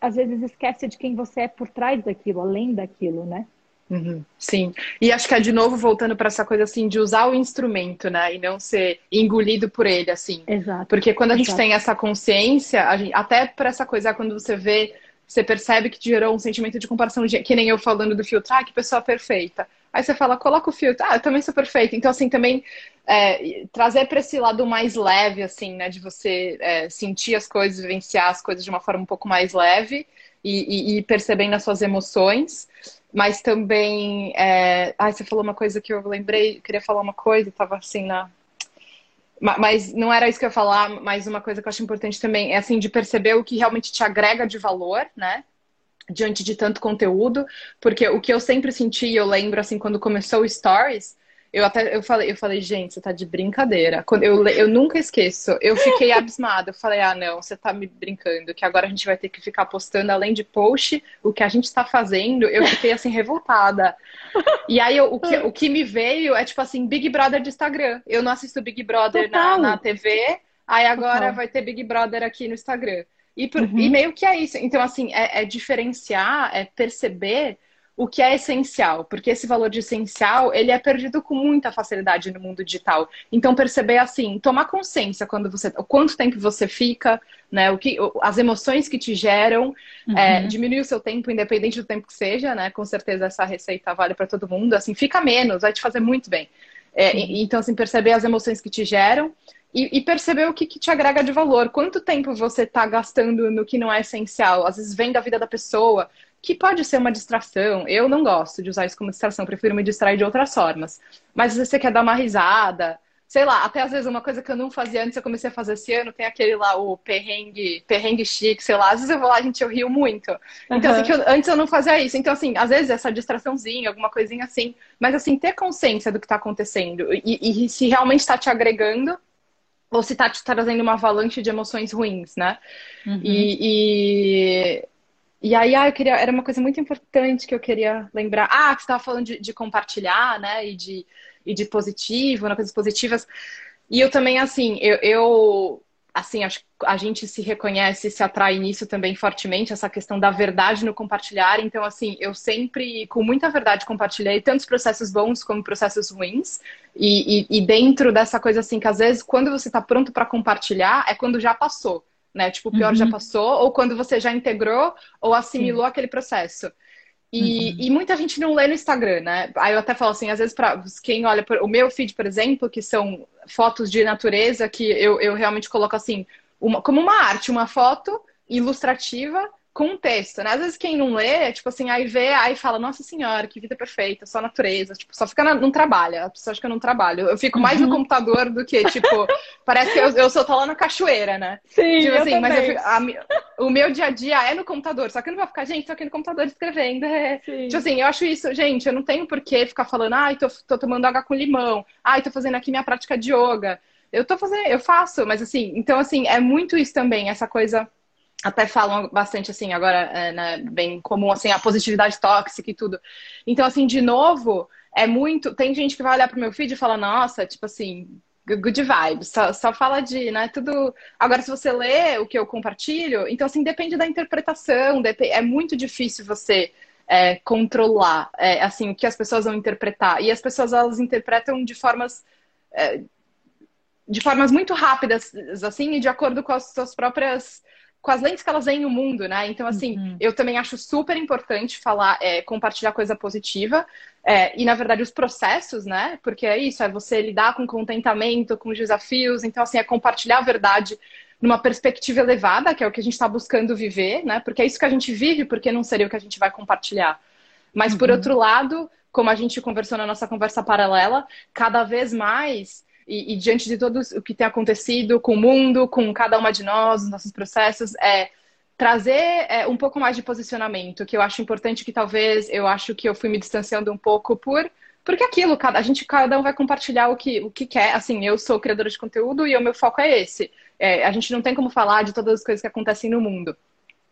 às vezes esquece de quem você é por trás daquilo, além daquilo, né? Uhum. Sim, e acho que é de novo voltando para essa coisa assim de usar o instrumento, né, e não ser engolido por ele, assim. Exato. Porque quando a gente Exato. tem essa consciência, gente, até para essa coisa, quando você vê, você percebe que gerou um sentimento de comparação, que nem eu falando do filtro, ah, que pessoa perfeita. Aí você fala, coloca o filtro. Ah, eu também sou perfeita. Então, assim, também é, trazer para esse lado mais leve, assim, né? De você é, sentir as coisas, vivenciar as coisas de uma forma um pouco mais leve e, e, e percebendo as suas emoções. Mas também. É... Ai, você falou uma coisa que eu lembrei, eu queria falar uma coisa, estava assim na. Mas não era isso que eu ia falar, mas uma coisa que eu acho importante também é assim de perceber o que realmente te agrega de valor, né? diante de tanto conteúdo, porque o que eu sempre senti, eu lembro assim, quando começou o Stories, eu até eu falei, eu falei, gente, você tá de brincadeira. Quando eu, eu nunca esqueço, eu fiquei *laughs* abismada. Eu falei, ah, não, você tá me brincando, que agora a gente vai ter que ficar postando além de post o que a gente tá fazendo. Eu fiquei assim, revoltada. E aí eu, o, que, o que me veio é tipo assim, Big Brother de Instagram. Eu não assisto Big Brother na, na TV, aí agora Total. vai ter Big Brother aqui no Instagram. E, por, uhum. e meio que é isso. Então, assim, é, é, diferenciar, é perceber o que é essencial, porque esse valor de essencial, ele é perdido com muita facilidade no mundo digital. Então, perceber assim, tomar consciência quando você, quanto tempo você fica, né, o que, as emoções que te geram, uhum. é, diminuir o seu tempo, independente do tempo que seja, né, com certeza essa receita vale para todo mundo, assim, fica menos, vai te fazer muito bem. É, então, assim, perceber as emoções que te geram e, e, perceber o que, que, te agrega de valor. Quanto tempo você está gastando no que não é essencial? Às vezes vem da vida da pessoa, que pode ser uma distração. Eu não gosto de usar isso como distração, prefiro me distrair de outras formas. Mas vezes você quer dar uma risada, sei lá, até às vezes uma coisa que eu não fazia antes, eu comecei a fazer esse ano, tem aquele lá, o perrengue, perrengue chique, sei lá, às vezes eu vou lá, gente, eu rio muito. Então, uhum. assim, eu, antes eu não fazia isso. Então, assim, às vezes essa distraçãozinha, alguma coisinha assim, mas assim, ter consciência do que está acontecendo e, e se realmente está te agregando ou se tá te trazendo uma avalanche de emoções ruins, né? Uhum. E, e, e, aí, ah, eu queria, era uma coisa muito importante que eu queria lembrar. Ah, que você estava falando de, de, compartilhar, né? E de, e de positivo, né? coisas positivas. E eu também, assim, eu, eu assim, acho que a gente se reconhece, se atrai nisso também fortemente, essa questão da verdade no compartilhar. Então, assim, eu sempre, com muita verdade, compartilhei tantos processos bons como processos ruins. E, e, e dentro dessa coisa, assim, que às vezes, quando você está pronto para compartilhar, é quando já passou, né? Tipo, o pior uhum. já passou, ou quando você já integrou ou assimilou Sim. aquele processo. E, uhum. e, muita gente não lê no Instagram, né? Aí eu até falo assim, às vezes, para quem olha o meu feed, por exemplo, que são fotos de natureza, que eu, eu realmente coloco assim, uma, como uma arte, uma foto ilustrativa com um texto, né? Às vezes quem não lê, tipo assim, aí vê, aí fala, nossa senhora, que vida perfeita, só natureza, tipo, só fica, na, não trabalha, a pessoa acha que eu não trabalho. Eu fico mais uhum. no computador do que, tipo, *laughs* parece que eu, eu só tô lá na cachoeira, né? Sim, tipo assim, mas fico, a, o meu dia a dia é no computador, só que eu não vou ficar, gente, tô aqui no computador escrevendo. *laughs* É. Tipo assim, eu acho isso, gente, eu não tenho por que ficar falando, ai, tô, tô tomando água com limão, ai, tô fazendo aqui minha prática de yoga. Eu tô fazendo, eu faço, mas assim, então assim, é muito isso também, essa coisa até falam bastante assim agora é, né, bem comum assim a positividade tóxica e tudo. Então assim de novo é muito tem gente que vai olhar pro meu feed e fala nossa tipo assim good vibes só, só fala de né tudo. Agora se você lê o que eu compartilho então assim depende da interpretação é muito difícil você é, controlar é, assim o que as pessoas vão interpretar. E as pessoas elas interpretam de formas é, de formas muito rápidas assim e de acordo com as suas próprias com as lentes que elas veem o mundo, né? Então, assim, uhum. eu também acho super importante falar, é, compartilhar coisa positiva. É, e, na verdade, os processos, né? Porque é isso, é você lidar com contentamento, com desafios. Então, assim, é compartilhar a verdade numa perspectiva elevada, que é o que a gente está buscando viver, né? Porque é isso que a gente vive, porque não seria o que a gente vai compartilhar. Mas, uhum. por outro lado, como a gente conversou na nossa conversa paralela, cada vez mais e, e, diante de tudo o que tem acontecido com o mundo, com cada uma de nós, os nossos processos, é trazer é, um pouco mais de posicionamento, que eu acho importante que talvez eu acho que eu fui me distanciando um pouco por porque aquilo, cada, a gente cada um vai compartilhar o que, o que quer. Assim, eu sou criadora de conteúdo e o meu foco é esse. É, a gente não tem como falar de todas as coisas que acontecem no mundo.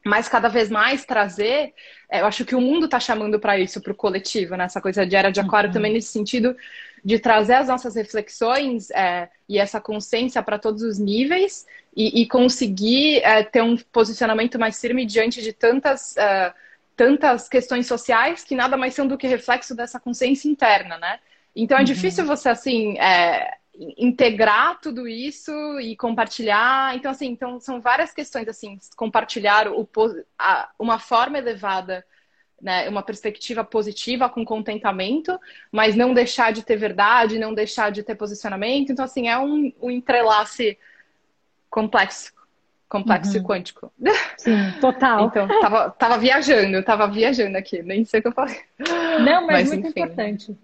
Mas cada vez mais trazer, é, eu acho que o mundo está chamando para isso, para o coletivo, né? Essa coisa de era de aquário uhum. também nesse sentido de trazer as nossas reflexões é, e essa consciência para todos os níveis e, e conseguir é, ter um posicionamento mais firme diante de tantas, é, tantas questões sociais que nada mais são do que reflexo dessa consciência interna, né? Então é uhum. difícil você, assim, é, integrar tudo isso e compartilhar. Então, assim, então, são várias questões, assim, compartilhar o, a, uma forma elevada né, uma perspectiva positiva com contentamento, mas não deixar de ter verdade, não deixar de ter posicionamento. Então, assim, é um, um entrelace complexo, complexo uhum. e quântico. Sim, total. então, tava, tava viajando, tava viajando aqui, nem sei o que eu falei. Não, mas, mas muito enfim. importante.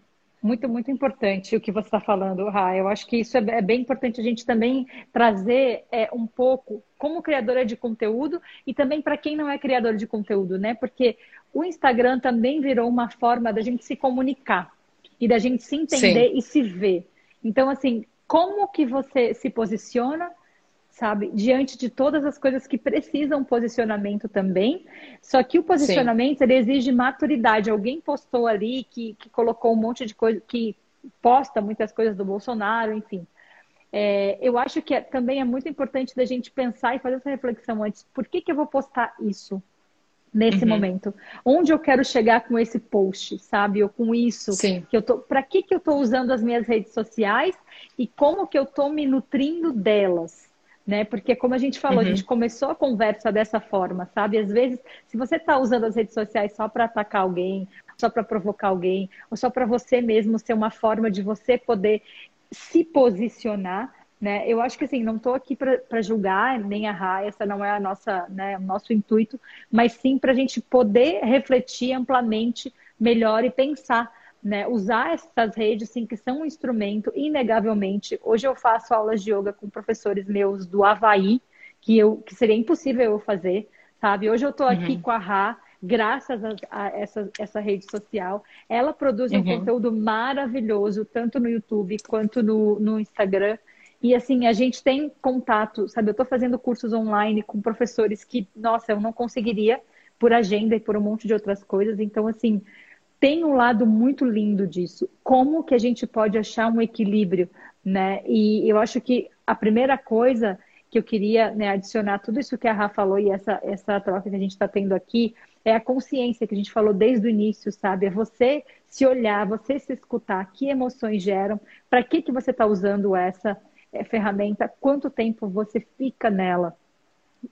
Muito, muito importante o que você está falando, Ra. Eu acho que isso é, é, bem importante a gente também trazer é, um pouco como criadora de conteúdo e também para quem não é criador de conteúdo, né? Porque o Instagram também virou uma forma da gente se comunicar e da gente se entender Sim. e se ver. Então, assim, como que você se posiciona, sabe, diante de todas as coisas que precisam posicionamento também. Só que o posicionamento ele exige maturidade. Alguém postou ali que, que colocou um monte de coisa, que posta muitas coisas do Bolsonaro, enfim. É, eu acho que é, também é muito importante da gente pensar e fazer essa reflexão antes. Por que, que eu vou postar isso? nesse uhum. momento. Onde eu quero chegar com esse post, sabe? Ou com isso Sim. que eu tô, para que que eu estou usando as minhas redes sociais e como que eu estou me nutrindo delas, né? Porque como a gente falou, uhum. a gente começou a conversa dessa forma, sabe? Às vezes, se você está usando as redes sociais só para atacar alguém, só para provocar alguém, ou só para você mesmo ser uma forma de você poder se posicionar, né? Eu acho que assim, não estou aqui para julgar nem errar, essa não é a nossa, né, o nosso intuito, mas sim para a gente poder refletir amplamente melhor e pensar, né? Usar essas redes, sim, que são um instrumento, inegavelmente. Hoje eu faço aulas de yoga com professores meus do Havaí, que, eu, que seria impossível eu fazer, sabe? Hoje eu estou aqui uhum. com a Rá, graças a, a, essa, essa rede social. Ela produz um uhum. conteúdo maravilhoso, tanto no YouTube quanto no, no Instagram. E assim, a gente tem contato, sabe? Eu estou fazendo cursos online com professores que, nossa, eu não conseguiria por agenda e por um monte de outras coisas. Então, assim, tem um lado muito lindo disso. Como que a gente pode achar um equilíbrio, né? E eu acho que a primeira coisa que eu queria né, adicionar tudo isso que a Rafa falou e essa, essa troca que a gente está tendo aqui é a consciência que a gente falou desde o início, sabe? É você se olhar, você se escutar, que emoções geram, para que, que você está usando essa é, ferramenta, quanto tempo você fica nela.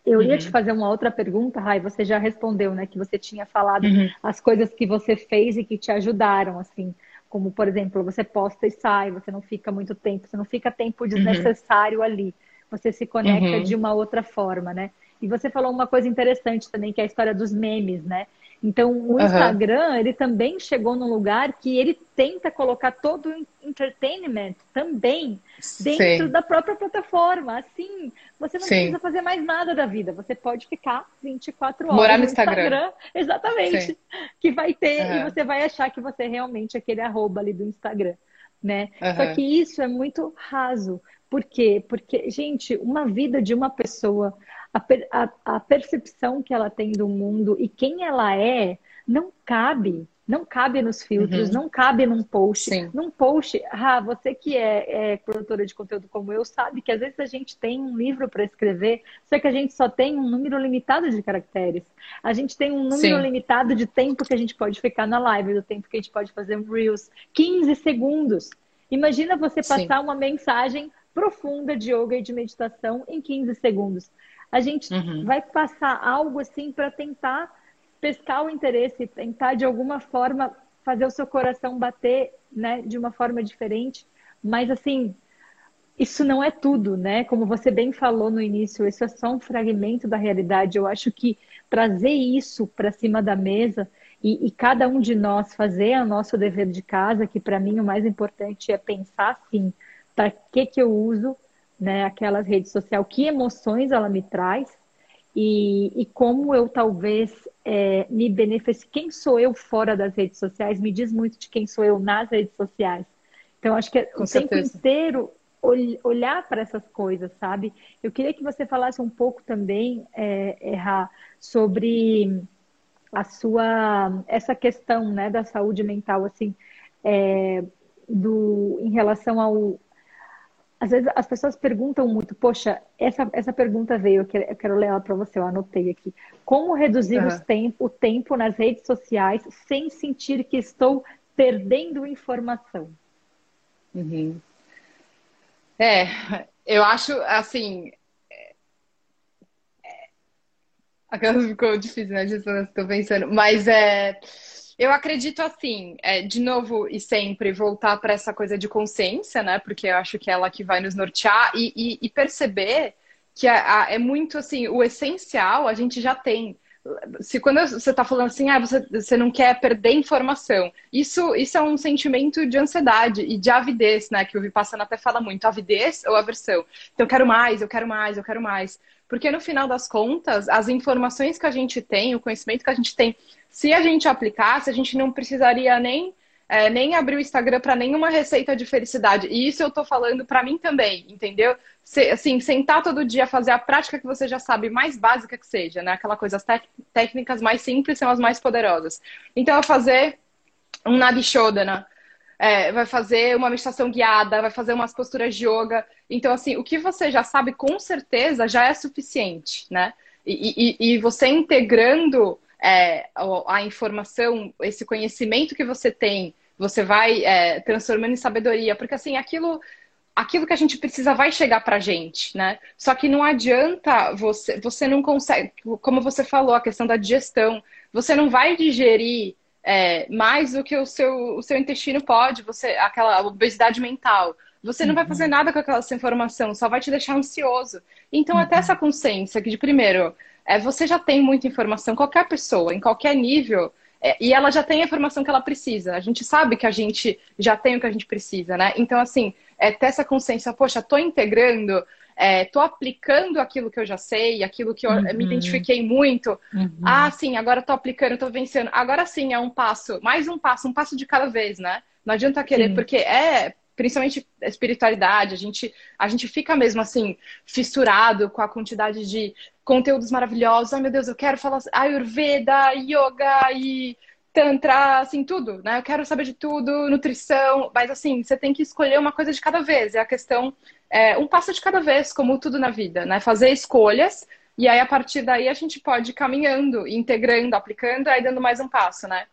Eu ia te uhum. fazer uma outra pergunta, Rai, você já respondeu, né? Que você tinha falado uhum. as coisas que você fez e que te ajudaram, assim. Como, por exemplo, você posta e sai, você não fica muito tempo, você não fica tempo uhum. desnecessário uhum. ali. Você se conecta uhum. de uma outra forma, né? E você falou uma coisa interessante também, que é a história dos memes, né? Então, o Instagram, uhum. ele também chegou num lugar que ele tenta colocar todo o entertainment também dentro Sim. da própria plataforma. Assim, você não Sim. precisa fazer mais nada da vida. Você pode ficar 24 horas Morar no, no Instagram. Instagram. *laughs* Exatamente. Sim. Que vai ter, uhum. e você vai achar que você é realmente aquele arroba ali do Instagram. Né? Uhum. Só que isso é muito raso. Por quê? Porque, gente, uma vida de uma pessoa a, a, a percepção que ela tem do mundo e quem ela é não cabe não cabe nos filtros, uhum. não cabe num post. Sim. Num post, ah, você que é, é, produtora de conteúdo como eu, sabe que às vezes a gente tem um livro para escrever, só que a gente só tem um número limitado de caracteres. A gente tem um número Sim. limitado de tempo que a gente pode ficar na live, do tempo que a gente pode fazer um Reels. 15 segundos. Imagina você passar Sim. uma mensagem profunda de yoga e de meditação em 15 segundos a gente uhum. vai passar algo assim para tentar pescar o interesse, tentar de alguma forma fazer o seu coração bater, né, de uma forma diferente. Mas assim, isso não é tudo, né? Como você bem falou no início, isso é só um fragmento da realidade. Eu acho que trazer isso para cima da mesa e, e, cada um de nós fazer o nosso dever de casa, que para mim o mais importante é pensar assim, para que que eu uso né, aquela rede social, que emoções ela me traz e, e como eu talvez é, me beneficie. Quem sou eu fora das redes sociais me diz muito de quem sou eu nas redes sociais. Então, acho que é o tempo inteiro olhar para essas coisas, sabe? Eu queria que você falasse um pouco também, é, Erra, sobre a sua essa questão, né, da saúde mental, assim, é, do em relação ao às vezes as pessoas perguntam muito, poxa, essa, essa pergunta veio, eu quero, eu quero ler ela para você, eu anotei aqui. Como reduzir uhum. tempo, o tempo nas redes sociais sem sentir que estou perdendo informação? Uhum. É, eu acho assim. É, é, aquela ficou difícil, né? Estou pensando, mas é. Eu acredito assim, é, de novo e sempre voltar para essa coisa de consciência, né? Porque eu acho que é ela que vai nos nortear e, e, e perceber que é, é, muito assim, o essencial a gente já tem. Se quando você está falando assim, ah, você, você não quer perder informação, isso, isso é um sentimento de ansiedade e de avidez, né? Que o Vipassana até fala muito, avidez ou aversão. Então, eu quero mais, eu quero mais, eu quero mais. Porque no final das contas, as informações que a gente tem, o conhecimento que a gente tem se a gente aplicasse, a gente não precisaria nem, é, nem abrir o Instagram para nenhuma receita de felicidade. E isso eu estou falando para mim também, entendeu? Se, assim, sentar todo dia, fazer a prática que você já sabe, mais básica que seja, né? Aquela coisa, as técnicas mais simples são as mais poderosas. Então, eu fazer um Nadishodana, é, vai fazer uma meditação guiada, vai fazer umas posturas de yoga. Então, assim, o que você já sabe com certeza já é suficiente, né? E, e, e você integrando é, a informação, esse conhecimento que você tem, você vai é, transformando em sabedoria, porque assim, aquilo aquilo que a gente precisa vai chegar pra gente, né? Só que não adianta você, você não consegue, como você falou, a questão da digestão, você não vai digerir é, mais do que o seu, o seu intestino pode, você, aquela obesidade mental. Você não uhum. vai fazer nada com aquela informação, só vai te deixar ansioso. Então, uhum. até essa consciência que, de primeiro, é, você já tem muita informação, qualquer pessoa, em qualquer nível, é, e ela já tem a informação que ela precisa. A gente sabe que a gente já tem o que a gente precisa, né? Então, assim, é ter essa consciência, poxa, tô integrando, é, tô aplicando aquilo que eu já sei, aquilo que eu uhum. me identifiquei muito. Uhum. Ah, sim, agora tô aplicando, tô vencendo. Agora sim, é um passo, mais um passo, um passo de cada vez, né? Não adianta querer, sim. porque é principalmente a espiritualidade, a gente, a gente fica mesmo assim, fissurado com a quantidade de conteúdos maravilhosos. Ai, meu Deus, eu quero falar Ayurveda, Yoga e Tantra, assim, tudo, né? Eu quero saber de tudo, nutrição, mas assim, você tem que escolher uma coisa de cada vez. É a questão, é, um passo de cada vez, como tudo na vida, né? Fazer escolhas e aí a partir daí a gente pode ir caminhando, integrando, aplicando, aí dando mais um passo, né?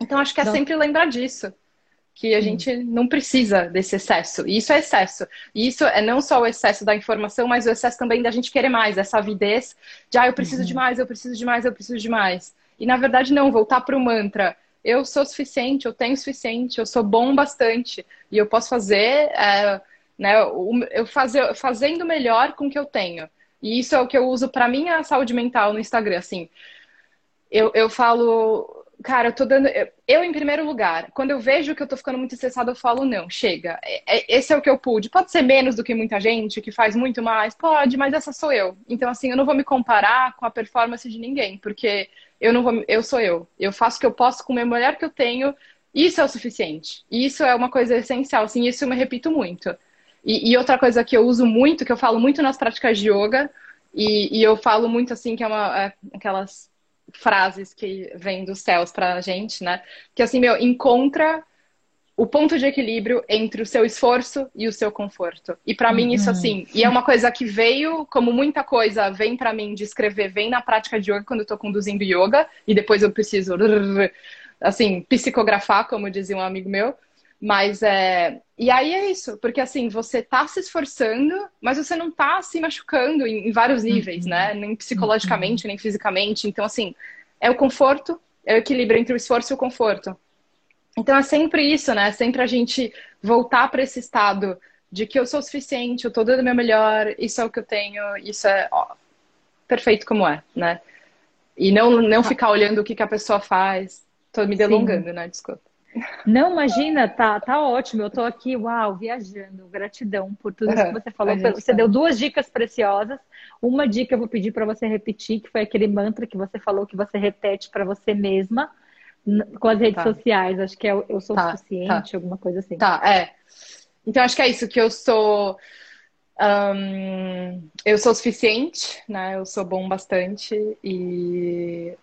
Então acho que é Não. sempre lembrar disso que a gente não precisa desse excesso. E isso é excesso. E isso é não só o excesso da informação, mas o excesso também da gente querer mais, essa avidez de, ah, eu preciso uhum. de mais, eu preciso de mais, eu preciso de mais. E na verdade, não, voltar para o mantra. Eu sou suficiente, eu tenho suficiente, eu sou bom bastante. E eu posso fazer, é, né, eu fazer, fazendo melhor com o que eu tenho. E isso é o que eu uso para minha saúde mental no Instagram, assim. Eu, eu falo, Cara, eu tô dando. Eu, em primeiro lugar, quando eu vejo que eu tô ficando muito estressada, eu falo, não, chega. É, é, esse é o que eu pude. Pode ser menos do que muita gente, que faz muito mais? Pode, mas essa sou eu. Então, assim, eu não vou me comparar com a performance de ninguém, porque eu não vou. Eu sou eu. Eu faço o que eu posso com o melhor que eu tenho. Isso é o suficiente. Isso é uma coisa essencial. Assim, isso eu me repito muito. E, e outra coisa que eu uso muito, que eu falo muito nas práticas de yoga, e, e eu falo muito assim, que é uma. É, aquelas frases que vêm dos céus pra gente, né? Que assim, meu, encontra o ponto de equilíbrio entre o seu esforço e o seu conforto. E para uhum. mim isso uhum. assim, e é uma coisa que veio, como muita coisa vem para mim de escrever, vem na prática de yoga quando eu tô conduzindo yoga e depois eu preciso assim, psicografar, como dizia um amigo meu. Mas é. E aí é isso, porque assim, você tá se esforçando, mas você não tá se machucando em, em vários níveis, uhum. né? Nem psicologicamente, uhum. nem fisicamente. Então, assim, é o conforto, é o equilíbrio entre o esforço e o conforto. Então é sempre isso, né? É sempre a gente voltar para esse estado de que eu sou o suficiente, eu tô dando o meu melhor, isso é o que eu tenho, isso é ó, perfeito como é, né? E não, não ficar olhando o que, que a pessoa faz. Tô me delongando, Sim. né? Desculpa. Não, imagina, tá, tá ótimo. Eu tô aqui, uau, viajando. Gratidão por tudo que você *laughs* falou. Você tá. deu duas dicas preciosas. Uma dica eu vou pedir para você repetir, que foi aquele mantra que você falou que você repete para você mesma com as redes tá. sociais. Acho que é eu sou tá, suficiente, tá. alguma coisa assim. Tá, é. Então acho que é isso que eu sou. Um, eu sou suficiente, né? Eu sou bom bastante e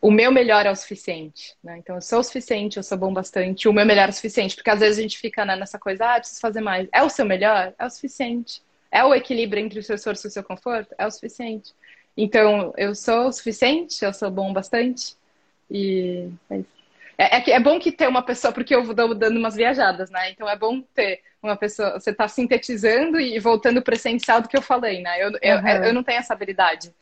o meu melhor é o suficiente, né? Então eu sou o suficiente, eu sou bom bastante, o meu melhor é o suficiente, porque às vezes a gente fica né, nessa coisa, ah, preciso fazer mais. É o seu melhor? É o suficiente. É o equilíbrio entre o seu esforço e o seu conforto? É o suficiente. Então eu sou o suficiente, eu sou bom bastante e é isso. É, é, é bom que ter uma pessoa, porque eu vou dando umas viajadas, né? Então é bom ter uma pessoa, você está sintetizando e voltando para o essencial do que eu falei, né? Eu, uhum. eu, eu não tenho essa habilidade.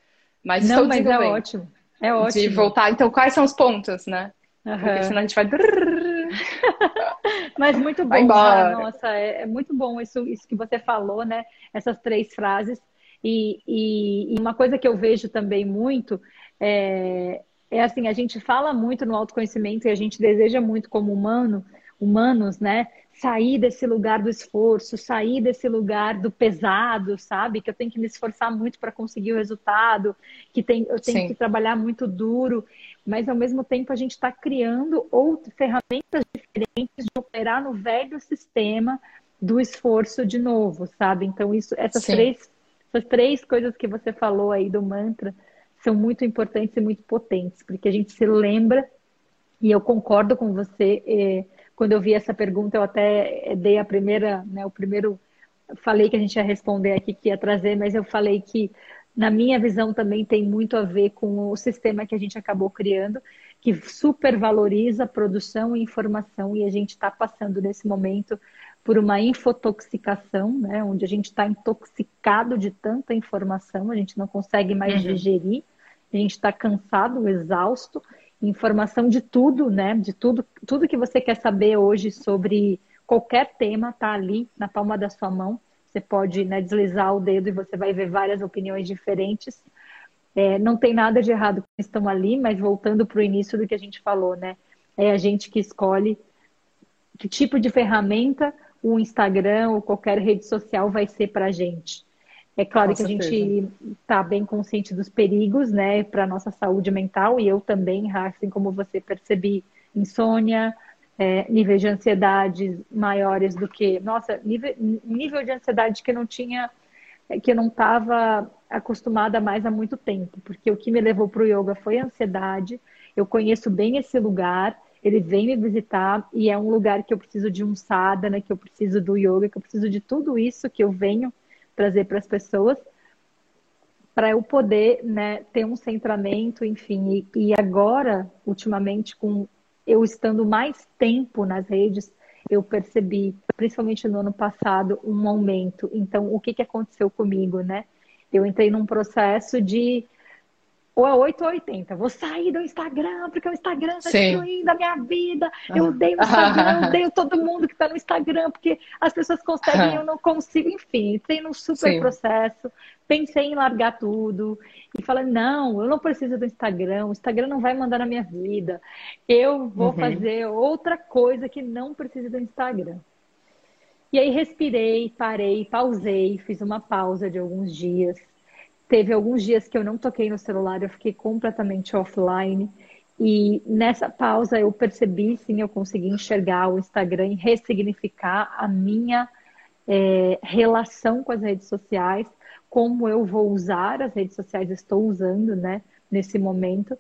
Mas não, mas é ótimo. É ótimo. De voltar. Então, quais são os pontos, né? Uhum. Porque senão a gente vai. *laughs* Mas muito bom, ah, nossa, é, é, muito bom isso, isso que você falou, né? Essas três frases. E, e, e uma coisa que eu vejo também muito é, é assim, a gente fala muito no autoconhecimento e a gente deseja muito como humano, humanos, né? Sair desse lugar do esforço, sair desse lugar do pesado, sabe? Que eu tenho que me esforçar muito para conseguir o resultado, que tem, eu tenho Sim. que trabalhar muito duro, mas ao mesmo tempo a gente está criando outras ferramentas diferentes de operar no velho sistema do esforço de novo, sabe? Então isso, essas três, essas três coisas que você falou aí do mantra são muito importantes e muito potentes, porque a gente se lembra e eu concordo com você. Eh, quando eu vi essa pergunta, eu até dei a primeira, né, o primeiro, falei que a gente ia responder aqui, que ia trazer, mas eu falei que, na minha visão, também tem muito a ver com o sistema que a gente acabou criando, que supervaloriza produção e informação, e a gente está passando nesse momento por uma infotoxicação, né, onde a gente está intoxicado de tanta informação, a gente não consegue mais uhum. digerir, a gente está cansado, exausto, informação de tudo, né? De tudo, tudo que você quer saber hoje sobre qualquer tema está ali na palma da sua mão. Você pode né, deslizar o dedo e você vai ver várias opiniões diferentes. É, não tem nada de errado com estão ali, mas voltando para o início do que a gente falou, né? É a gente que escolhe que tipo de ferramenta o Instagram ou qualquer rede social vai ser para a gente. É claro Com que certeza. a gente está bem consciente dos perigos, né, para a nossa saúde mental, e eu também, assim como você, percebi insônia, é, níveis de ansiedade maiores do que. Nossa, nível, nível de ansiedade que eu não tinha, que eu não estava acostumada mais há muito tempo, porque o que me levou para o yoga foi a ansiedade. Eu conheço bem esse lugar, ele vem me visitar e é um lugar que eu preciso de um sadhana, que eu preciso do yoga, que eu preciso de tudo isso que eu venho trazer para as pessoas, para eu poder né, ter um centramento, enfim. E, e agora, ultimamente, com eu estando mais tempo nas redes, eu percebi, principalmente no ano passado, um aumento. Então, o que, que aconteceu comigo, né? Eu entrei num processo de ou é 8 ou 80. Vou sair do Instagram, porque o Instagram está destruindo a minha vida. Eu odeio o Instagram, eu *laughs* odeio todo mundo que está no Instagram, porque as pessoas conseguem e eu não consigo. Enfim, entrei num super Sim. processo, pensei em largar tudo e falei, não, eu não preciso do Instagram, o Instagram não vai mandar na minha vida. Eu vou uhum. fazer outra coisa que não precisa do Instagram. E aí respirei, parei, pausei, fiz uma pausa de alguns dias Teve alguns dias que eu não toquei no celular, eu fiquei completamente offline. E nessa pausa eu percebi, sim, eu consegui enxergar o Instagram e ressignificar a minha é, relação com as redes sociais, como eu vou usar as redes sociais, estou usando, né, nesse momento,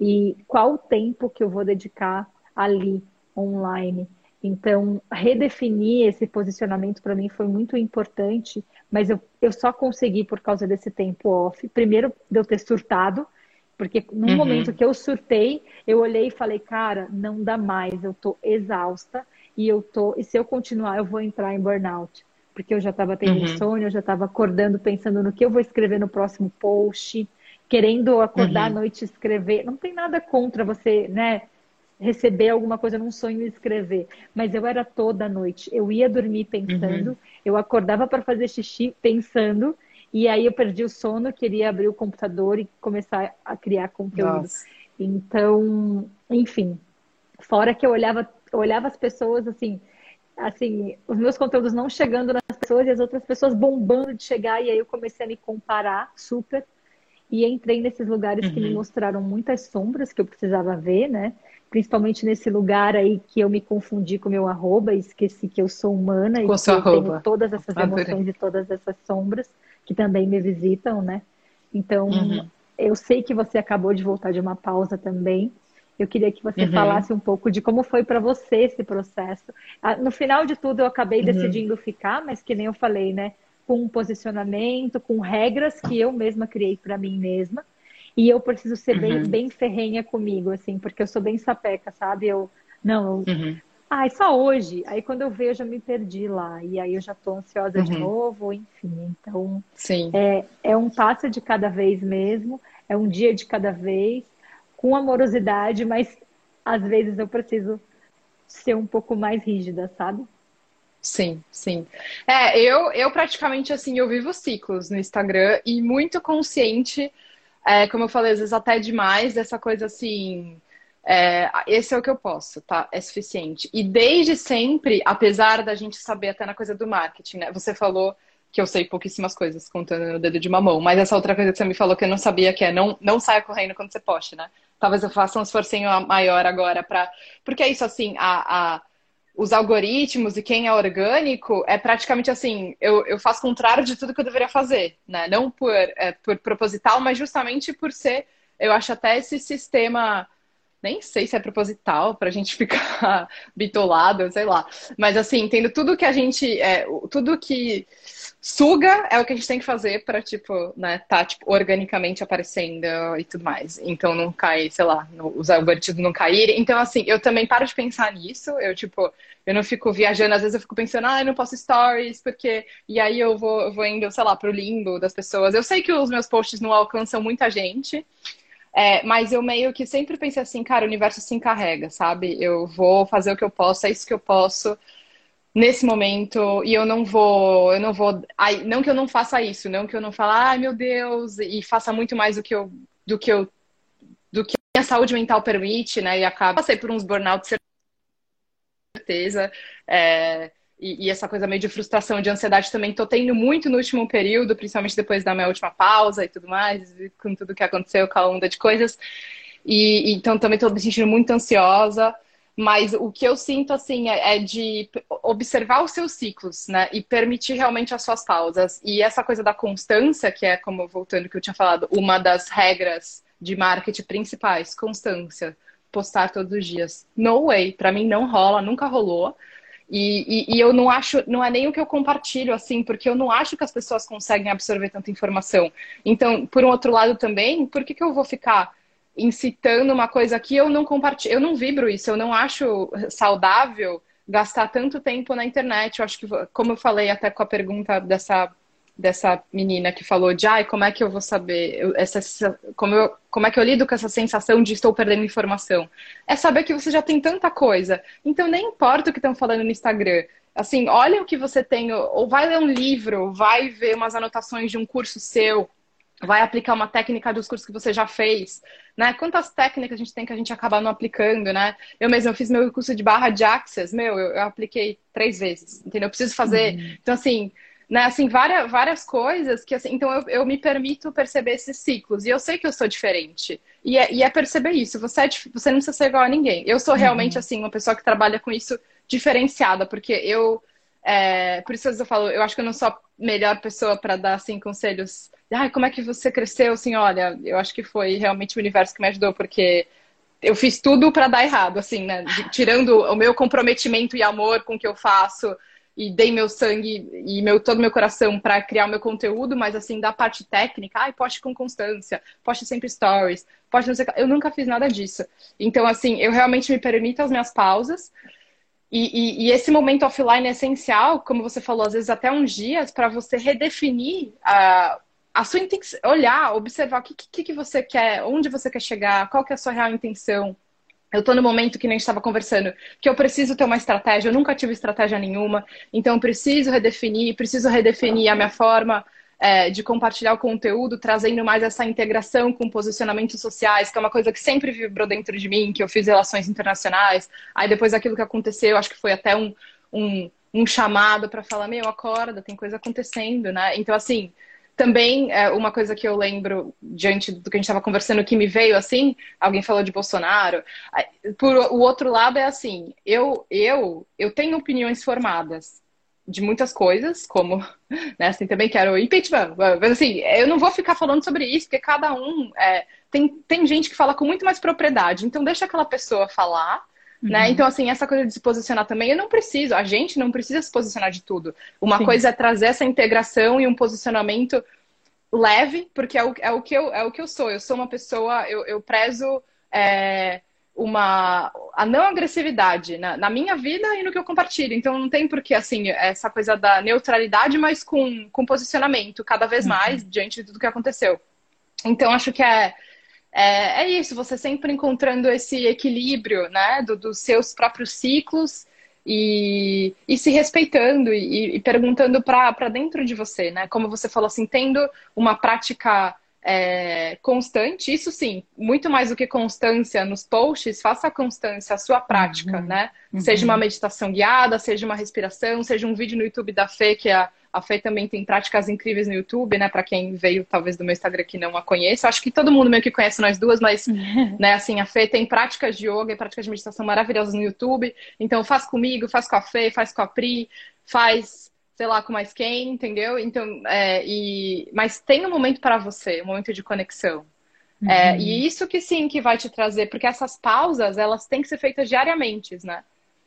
e qual o tempo que eu vou dedicar ali, online. Então, redefinir esse posicionamento para mim foi muito importante mas eu, eu só consegui por causa desse tempo off. Primeiro, de eu ter surtado, porque no uhum. momento que eu surtei, eu olhei e falei, cara, não dá mais, eu tô exausta e eu tô, e se eu continuar, eu vou entrar em burnout. Porque eu já estava tendo uhum. insônia, eu já estava acordando pensando no que eu vou escrever no próximo post, querendo acordar uhum. à noite e escrever. Não tem nada contra você, né? Receber alguma coisa num sonho e escrever. Mas eu era toda noite. Eu ia dormir pensando, uhum. eu acordava para fazer xixi pensando, e aí eu perdi o sono, queria abrir o computador e começar a criar conteúdo. Nossa. Então, enfim, fora que eu olhava, eu olhava as pessoas assim, assim, os meus conteúdos não chegando nas pessoas e as outras pessoas bombando de chegar, e aí eu comecei a me comparar super. E entrei nesses lugares uhum. que me uhum. mostraram muitas sombras que eu precisava ver, né? principalmente nesse lugar aí que eu me confundi com o meu arroba e esqueci que eu sou humana com e que eu arroba. tenho todas essas emoções e todas essas sombras que também me visitam, né? Então, uhum. eu sei que você acabou de voltar de uma pausa também. Eu queria que você uhum. falasse um pouco de como foi para você esse processo. Ah, no final de tudo, eu acabei uhum. decidindo ficar, mas que nem eu falei, né? Com um posicionamento, com regras que eu mesma criei para mim mesma e eu preciso ser uhum. bem, bem ferrenha comigo, assim, porque eu sou bem sapeca, sabe? Eu, não, eu, uhum. ai, só hoje. Aí quando eu vejo, eu me perdi lá. E aí eu já tô ansiosa uhum. de novo, enfim. Então, Sim. É, é um passo de cada vez mesmo, é um dia de cada vez, com amorosidade, mas às vezes eu preciso ser um pouco mais rígida, sabe? Sim, sim. É, eu, eu praticamente assim, eu vivo ciclos no Instagram e muito consciente é, como eu falei, às vezes até demais, dessa coisa assim. É, esse é o que eu posso, tá? É suficiente. E desde sempre, apesar da gente saber até na coisa do marketing, né? Você falou que eu sei pouquíssimas coisas contando no dedo de uma mão, mas essa outra coisa que você me falou que eu não sabia que é não, não saia correndo quando você poste, né? Talvez eu faça um esforcinho maior agora para Porque é isso, assim, a, a os algoritmos e quem é orgânico é praticamente assim, eu, eu faço contrário de tudo que eu deveria fazer, né? Não por, é, por proposital, mas justamente por ser, eu acho até esse sistema, nem sei se é proposital para a gente *laughs* ficar bitolado, sei lá. Mas assim, tendo tudo que a gente, é, tudo que suga é o que a gente tem que fazer para tipo, né, tá tipo, organicamente aparecendo e tudo mais. Então não cai, sei lá, no, os algoritmos não caírem. Então assim, eu também paro de pensar nisso. Eu tipo, eu não fico viajando, às vezes eu fico pensando, ah, eu não posso stories porque e aí eu vou, vou indo, sei lá, pro limbo das pessoas. Eu sei que os meus posts não alcançam muita gente. É, mas eu meio que sempre pensei assim, cara, o universo se encarrega, sabe? Eu vou fazer o que eu posso, é isso que eu posso nesse momento e eu não vou, eu não vou, ai, não que eu não faça isso, não que eu não fale, ai meu Deus, e faça muito mais do que eu, do que eu, do que a saúde mental permite, né? E acaba passei por uns burnouts certeza. É, e, e, essa coisa meio de frustração, de ansiedade também tô tendo muito no último período, principalmente depois da minha última pausa e tudo mais, com tudo que aconteceu com a onda de coisas. E, então também tô me sentindo muito ansiosa. Mas o que eu sinto, assim, é, é, de observar os seus ciclos, né? E permitir realmente as suas pausas. E essa coisa da constância, que é, como voltando que eu tinha falado, uma das regras de marketing principais, constância. Postar todos os dias. No way, para mim não rola, nunca rolou. E, e, e, eu não acho, não é nem o que eu compartilho, assim, porque eu não acho que as pessoas conseguem absorver tanta informação. Então, por um outro lado também, por que, que eu vou ficar incitando uma coisa que eu não compartilho, eu não vibro isso, eu não acho saudável gastar tanto tempo na internet. Eu acho que, como eu falei até com a pergunta dessa, dessa menina que falou de, ai, como é que eu vou saber, eu, essa, como, eu, como é que eu lido com essa sensação de estou perdendo informação? É saber que você já tem tanta coisa. Então, nem importa o que estão falando no Instagram. Assim, olha o que você tem, ou vai ler um livro, vai ver umas anotações de um curso seu, vai aplicar uma técnica dos cursos que você já fez, né? Quantas técnicas a gente tem que a gente acaba não aplicando, né? Eu mesmo eu fiz meu curso de barra de Access, meu, eu, eu apliquei três vezes, entendeu? Eu preciso fazer. Uhum. Então, assim, né, assim, várias, várias coisas que, assim, então eu, eu me permito perceber esses ciclos. E eu sei que eu sou diferente. E é, e é perceber isso. Você, é, você não precisa ser igual a ninguém. Eu sou realmente, uhum. assim, uma pessoa que trabalha com isso diferenciada, porque eu. É, por isso eu falo, eu acho que eu não sou a melhor pessoa para dar, assim, conselhos. Ai, como é que você cresceu? Assim, olha, eu acho que foi realmente o universo que me ajudou, porque eu fiz tudo para dar errado, assim, né? Tirando o meu comprometimento e amor com o que eu faço e dei meu sangue e meu, todo meu coração para criar o meu conteúdo, mas assim, da parte técnica, ai, poste com constância, poste sempre stories, poste não sei Eu nunca fiz nada disso. Então, assim, eu realmente me permito as minhas pausas. E, e, e esse momento offline é essencial, como você falou, às vezes até uns dias, para você redefinir a, a sua intenção, olhar, observar o que, que, que você quer, onde você quer chegar, qual que é a sua real intenção. Eu tô no momento que nem estava conversando, que eu preciso ter uma estratégia, eu nunca tive estratégia nenhuma, então eu preciso redefinir, preciso redefinir a minha forma é, de compartilhar o conteúdo, trazendo mais essa integração com posicionamentos sociais, que é uma coisa que sempre vibrou dentro de mim, que eu fiz relações internacionais. Aí depois daquilo que aconteceu, acho que foi até um, um, um chamado para falar, meu, acorda, tem coisa acontecendo, né? Então, assim, também, é, uma coisa que eu lembro, diante do que a gente estava conversando, que me veio assim, alguém falou de Bolsonaro. Por o outro lado é assim, eu, eu, eu tenho opiniões formadas de muitas coisas, como, *laughs* né, assim, também quero impeachment, mas assim, eu não vou ficar falando sobre isso, porque cada um, é, tem, tem gente que fala com muito mais propriedade, então deixa aquela pessoa falar, né? Uhum. Então, assim, essa coisa de se posicionar também, eu não preciso, a gente não precisa se posicionar de tudo. Uma Sim. coisa é trazer essa integração e um posicionamento leve, porque é o, é o, que, eu, é o que eu sou. Eu sou uma pessoa, eu, eu prezo é, uma, a não agressividade na, na, minha vida e no que eu compartilho. Então, não tem porque, assim, essa coisa da neutralidade, mas com, com posicionamento cada vez uhum. mais uhum. diante de tudo que aconteceu. Então, acho que é é, é isso, você sempre encontrando esse equilíbrio, né, do, dos seus próprios ciclos e, e se respeitando e, e perguntando para dentro de você, né? Como você falou assim, tendo uma prática é, constante, isso sim, muito mais do que constância nos posts, faça a constância a sua prática, uhum. né? Uhum. Seja uma meditação guiada, seja uma respiração, seja um vídeo no YouTube da Fê, que é a a Fê também tem práticas incríveis no YouTube, né? Para quem veio talvez do meu Instagram que não a conheça. Acho que todo mundo meio que conhece nós duas, mas, *laughs* né, assim, a Fê tem práticas de yoga e práticas de meditação maravilhosas no YouTube. Então, faz comigo, faz com a Fê, faz com a Pri, faz, sei lá, com mais quem, entendeu? Então, é, e... mas tem um momento para você, um momento de conexão. É, uhum. É, e isso que sim que vai te trazer, porque essas pausas, elas têm que ser feitas diariamente, né?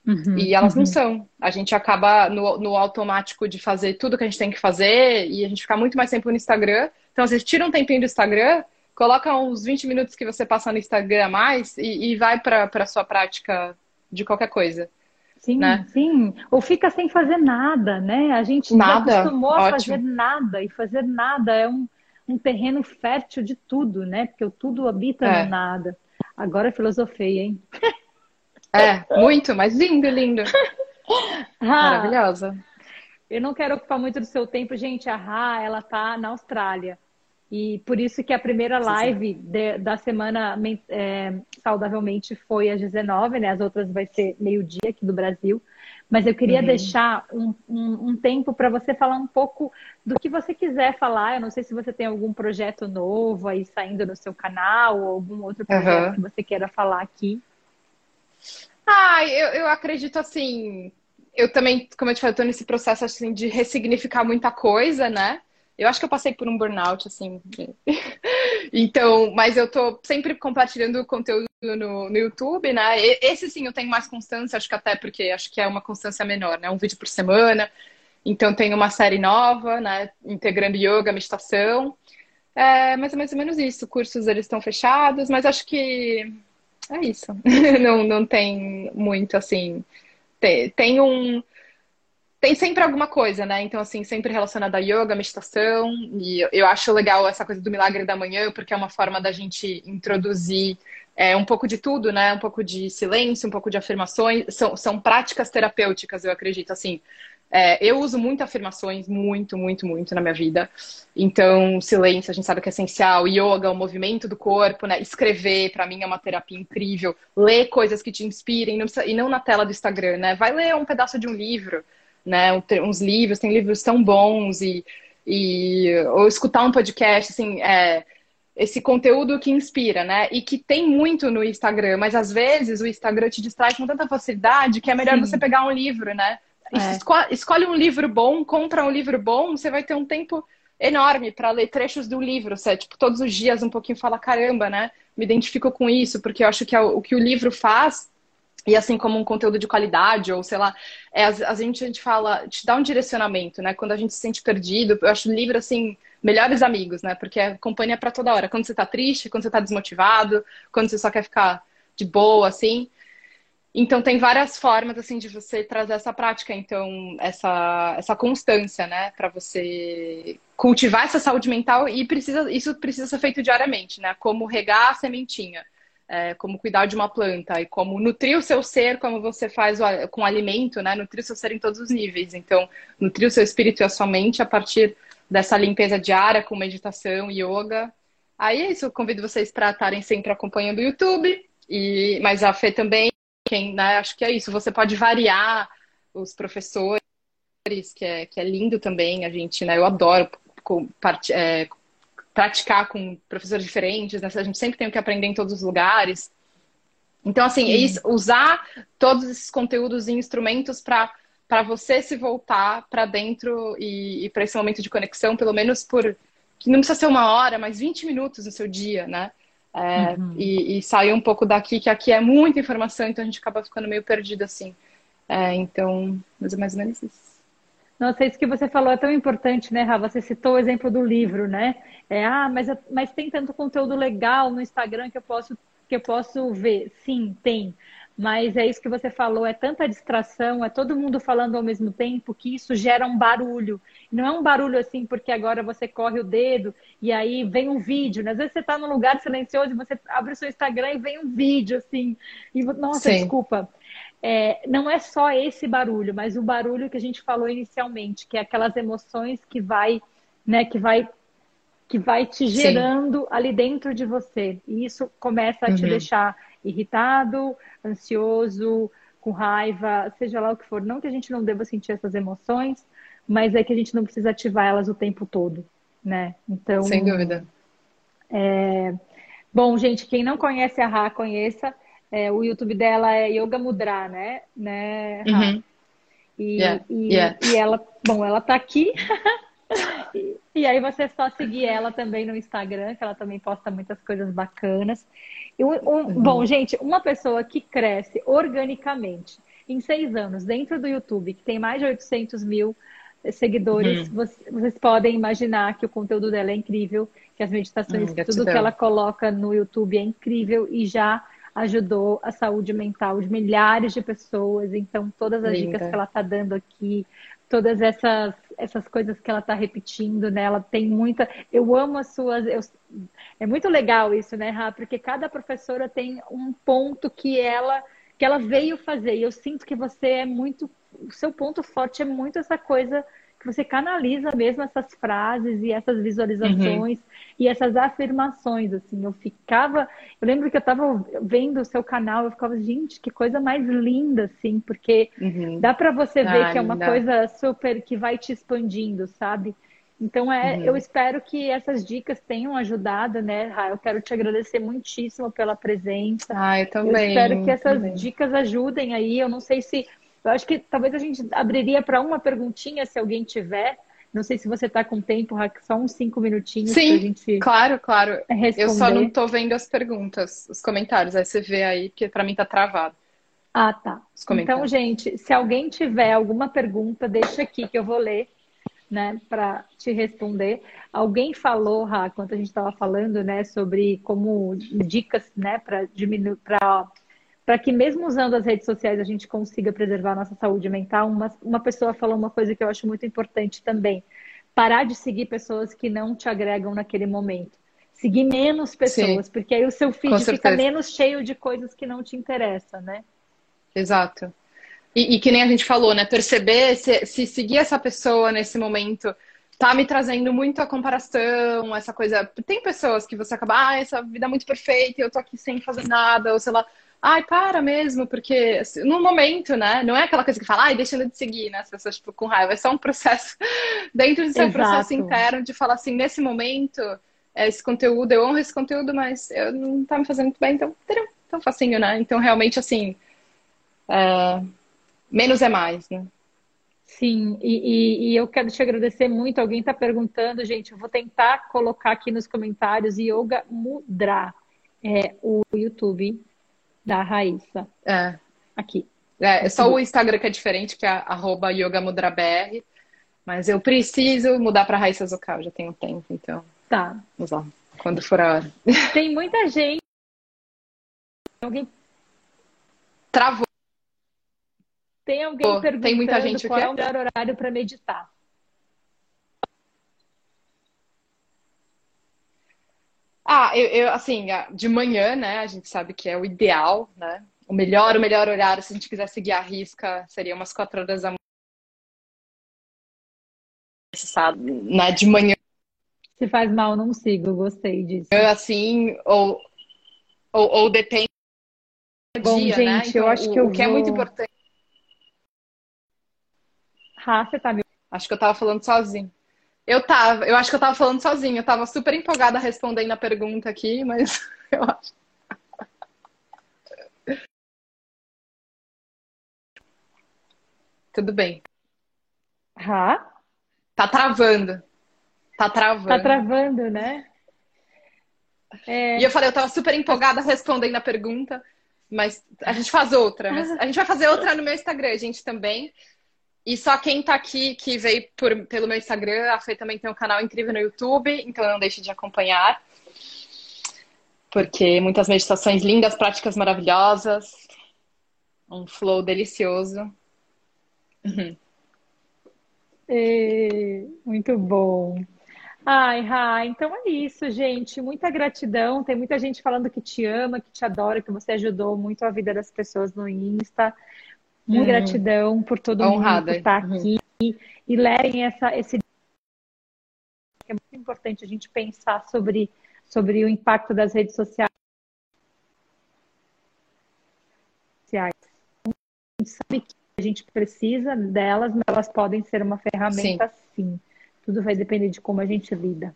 Uhum, e elas uhum. não são. A gente acaba no, no automático de fazer tudo que a gente tem que fazer e a gente fica muito mais tempo no Instagram. Então, você tira um tempinho do Instagram, coloca uns 20 minutos que você passa no Instagram a mais e, e vai para a sua prática de qualquer coisa. Sim, né? sim. Ou fica sem fazer nada, né? A gente nada. acostumou Ótimo. a fazer nada e fazer nada é um, um terreno fértil de tudo, né? Porque o tudo habita é. no nada. Agora filosofei, hein? *laughs* É, muito, mas lindo, lindo. *laughs* Maravilhosa. Eu não quero ocupar muito do seu tempo, gente. A Ra, ela tá na Austrália. E por isso que a primeira live de, da semana é, saudavelmente foi às 19, né? As outras vai ser meio-dia aqui do Brasil. Mas eu queria uhum. deixar um, um, um tempo para você falar um pouco do que você quiser falar. Eu não sei se você tem algum projeto novo aí saindo no seu canal ou algum outro projeto uhum. que você queira falar aqui. Ah, eu, eu acredito assim. Eu também, como eu te falei, tô nesse processo assim de ressignificar muita coisa, né? Eu acho que eu passei por um burnout, assim. *laughs* então, mas eu tô sempre compartilhando conteúdo no, no YouTube, né? Esse sim eu tenho mais constância, acho que até porque acho que é uma constância menor, né? Um vídeo por semana. Então tem uma série nova, né? Integrando yoga, meditação. É, mais ou menos isso. Cursos eles estão fechados, mas acho que é isso. *laughs* não, não tem muito assim. tem, tem um tem sempre alguma coisa, né? Então, assim, sempre relacionada a yoga, meditação. E eu acho legal essa coisa do milagre da manhã, porque é uma forma da gente introduzir é, um pouco de tudo, né? Um pouco de silêncio, um pouco de afirmações. São, são práticas terapêuticas, eu acredito. Assim, é, eu uso muito afirmações, muito, muito, muito na minha vida. Então, silêncio, a gente sabe que é essencial. Yoga, o movimento do corpo, né? Escrever, para mim, é uma terapia incrível. Ler coisas que te inspirem, não precisa, e não na tela do Instagram, né? Vai ler um pedaço de um livro né? Uns livros, tem livros tão bons e, e ou escutar um podcast, assim, é, esse conteúdo que inspira, né? E que tem muito no Instagram, mas às vezes o Instagram te distrai com tanta facilidade que é melhor Sim. você pegar um livro, né? É. Escolhe um livro bom, compra um livro bom, você vai ter um tempo enorme para ler trechos do livro. Você, tipo, todos os dias um pouquinho fala, caramba, né? Me identifico com isso, porque eu acho que é o que o livro faz e assim como um conteúdo de qualidade, ou sei lá, é, a, gente, a gente fala, te dá um direcionamento, né? Quando a gente se sente perdido, eu acho o livro, assim, melhores amigos, né? Porque é companhia para toda hora. Quando você tá triste, quando você tá desmotivado, quando você só quer ficar de boa, assim. Então, tem várias formas, assim, de você trazer essa prática. Então, essa, essa constância, né? Para você cultivar essa saúde mental e precisa, isso precisa ser feito diariamente, né? Como regar a sementinha é, como cuidar de uma planta e como nutrir o seu ser, como você faz o, com alimento, né? Nutrir o seu ser em todos os níveis. Então, nutrir o seu espírito e a sua mente a partir dessa limpeza diária com meditação, yoga. Aí é isso, eu convido vocês para estarem sempre acompanhando o YouTube, e, mas a Fê também, quem, né, acho que é isso, você pode variar os professores, que é, que é lindo também, a gente, né, eu adoro é, praticar com professores diferentes, né? A gente sempre tem o que aprender em todos os lugares. Então, assim, é usar todos esses conteúdos e instrumentos para para você se voltar para dentro e, e para esse momento de conexão, pelo menos por que não precisa ser uma hora, mas 20 minutos no seu dia, né? É, uhum. e, e, sair um pouco daqui, que aqui é muita informação, então a gente acaba ficando meio perdido assim. É, então, mais ou menos isso. Nossa, isso que você falou é tão importante, né, Rafa? Você citou o exemplo do livro, né? É, ah, mas, mas tem tanto conteúdo legal no Instagram que eu posso que eu posso ver. Sim, tem. Mas é isso que você falou, é tanta distração, é todo mundo falando ao mesmo tempo que isso gera um barulho. Não é um barulho assim porque agora você corre o dedo e aí vem um vídeo. Né? Às vezes você está num lugar silencioso e você abre o seu Instagram e vem um vídeo assim. E, nossa, Sim. desculpa é, não é só esse barulho, mas o barulho que a gente falou inicialmente, que é aquelas emoções que vai, né, que vai, que vai te gerando Sim. ali dentro de você. E isso começa a uhum. te deixar irritado, ansioso, com raiva, seja lá o que for. Não que a gente não deva sentir essas emoções, mas é que a gente não precisa ativar elas o tempo todo, né? Então. Sem dúvida. É... Bom, gente, quem não conhece a Rá, conheça. É, o YouTube dela é Yoga Mudra, né? né uhum. E, yeah. E, yeah. e ela, bom, ela tá aqui. *laughs* e, *laughs* e, aí você é só seguir ela também no Instagram, que ela também posta muitas coisas bacanas. Um, um, uhum. Bom, gente, uma pessoa que cresce organicamente em seis anos dentro do YouTube, que tem mais de 800 mil seguidores, uhum. vocês, vocês, podem imaginar que o conteúdo dela é incrível, que as meditações, uhum, tudo que ela coloca no YouTube é incrível e já ajudou a saúde mental de milhares de pessoas. Então, todas as Linda. dicas que ela está dando aqui, todas essas, essas coisas que ela está repetindo, né? Ela tem muita. Eu amo as suas. Eu... É muito legal isso, né, Rá? Porque cada professora tem um ponto que ela que ela veio fazer. E eu sinto que você é muito. O seu ponto forte é muito essa coisa você canaliza mesmo essas frases e essas visualizações uhum. e essas afirmações, assim. Eu ficava, eu lembro que eu estava vendo o seu canal, eu ficava, gente, que coisa mais linda, assim, porque uhum. dá para você ver ah, que é uma coisa super que vai te expandindo, sabe? Então, é, uhum. eu espero que essas dicas tenham ajudado, né, Ra? Eu quero te agradecer muitíssimo pela presença. Ah, eu também. Eu espero que essas também. dicas ajudem aí. Eu não sei se eu acho que talvez a gente abriria para uma perguntinha, se alguém tiver. Não sei se você está com tempo, só uns cinco minutinhos para a gente. Claro, claro. Responder. Eu só não estou vendo as perguntas, os comentários. Aí você vê aí, porque para mim está travado. Ah, tá. Então, gente, se alguém tiver alguma pergunta, deixa aqui que eu vou ler, né, para te responder. Alguém falou, Ra, quando a gente estava falando, né, sobre como dicas, né, para diminuir, para para que mesmo usando as redes sociais a gente consiga preservar a nossa saúde mental, uma, uma pessoa falou uma coisa que eu acho muito importante também. Parar de seguir pessoas que não te agregam naquele momento. Seguir menos pessoas, Sim. porque aí o seu feed fica menos cheio de coisas que não te interessam, né? Exato. E, e, que nem a gente falou, né? Perceber se, se seguir essa pessoa nesse momento tá me trazendo muito a comparação, essa coisa. Tem pessoas que você acaba, ah, essa vida é muito perfeita, eu tô aqui sem fazer nada, ou sei lá. Ai, para mesmo, porque assim, no momento, né? Não é aquela coisa que fala, ai, deixa de seguir, né? As pessoas, tipo, com raiva. É só um processo, *laughs* dentro do seu Exato. processo interno, de falar assim, nesse momento, esse conteúdo, eu honro esse conteúdo, mas eu não tá me fazendo muito bem, então, tão facinho, né? Então, realmente, assim, é... menos é mais, né? Sim, e, e, e, eu quero te agradecer muito. Alguém está perguntando, gente, eu vou tentar colocar aqui nos comentários Yoga Mudra, é o YouTube da Raíssa. É. Aqui. É, é só o Instagram que é diferente, que é arroba yogamudrabr. Mas eu preciso mudar para Raíssa Zucal, já tenho tempo, então. Tá. Vamos lá, quando for a hora. *laughs* Tem muita gente. Alguém. Travou. Tem alguém perguntando tem muita gente qual é o melhor horário para meditar. Ah, eu, eu, assim, de manhã, né? A gente sabe que é o ideal, né? O melhor, o melhor horário, se a gente quiser seguir a risca, seria umas quatro horas da manhã. Né, de manhã. Se faz mal, não sigo, gostei disso. Assim, ou, ou, ou depende do Bom, dia, né? gente, né? Então, eu acho que eu o que é vou... é muito importante. Rafa, tá me... Acho que eu tava falando sozinho. Eu tava, eu acho que eu tava falando sozinho. Eu tava super empolgada respondendo a pergunta aqui, mas *laughs* eu acho. Tudo bem. Rá? Tá travando. Tá travando. Tá travando, né? É... E eu falei, eu tava super empolgada respondendo a pergunta, mas a gente faz outra. a gente vai fazer outra no meu Instagram, gente, também. E só quem tá aqui, que veio por, pelo meu Instagram, a Fê também tem um canal incrível no YouTube, então não deixe de acompanhar. Porque muitas meditações lindas, práticas maravilhosas, um flow delicioso. Uhum. E, muito bom. Ai, Ra, então é isso, gente. Muita gratidão. Tem muita gente falando que te ama, que te adora, que você ajudou muito a vida das pessoas no Insta. Muita uhum. gratidão por todo Honrada. mundo que está aqui. Uhum. E levem essa, esse. É muito importante a gente pensar sobre, sobre o impacto das redes sociais. A gente sabe que a gente precisa delas, mas elas podem ser uma ferramenta sim. sim. Tudo vai depender de como a gente lida.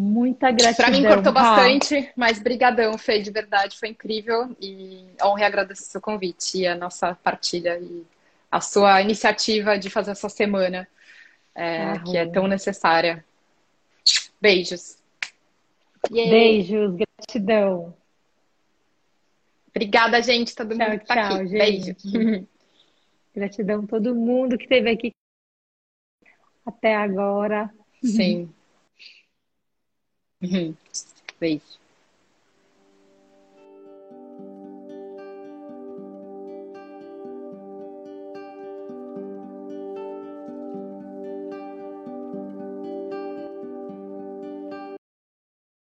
Muita gratidão. Para mim cortou bastante, mas brigadão, Fê, de verdade, foi incrível e honra e agradeço o seu convite e a nossa partilha e a sua iniciativa de fazer essa semana, é, que é tão necessária. Beijos. Yay. Beijos, gratidão. Obrigada, gente, todo mundo tchau, que tá tchau, aqui. Gente. Beijo. *laughs* Gratidão a todo mundo que esteve aqui até agora. Sim. *laughs* Uhum. Beijo.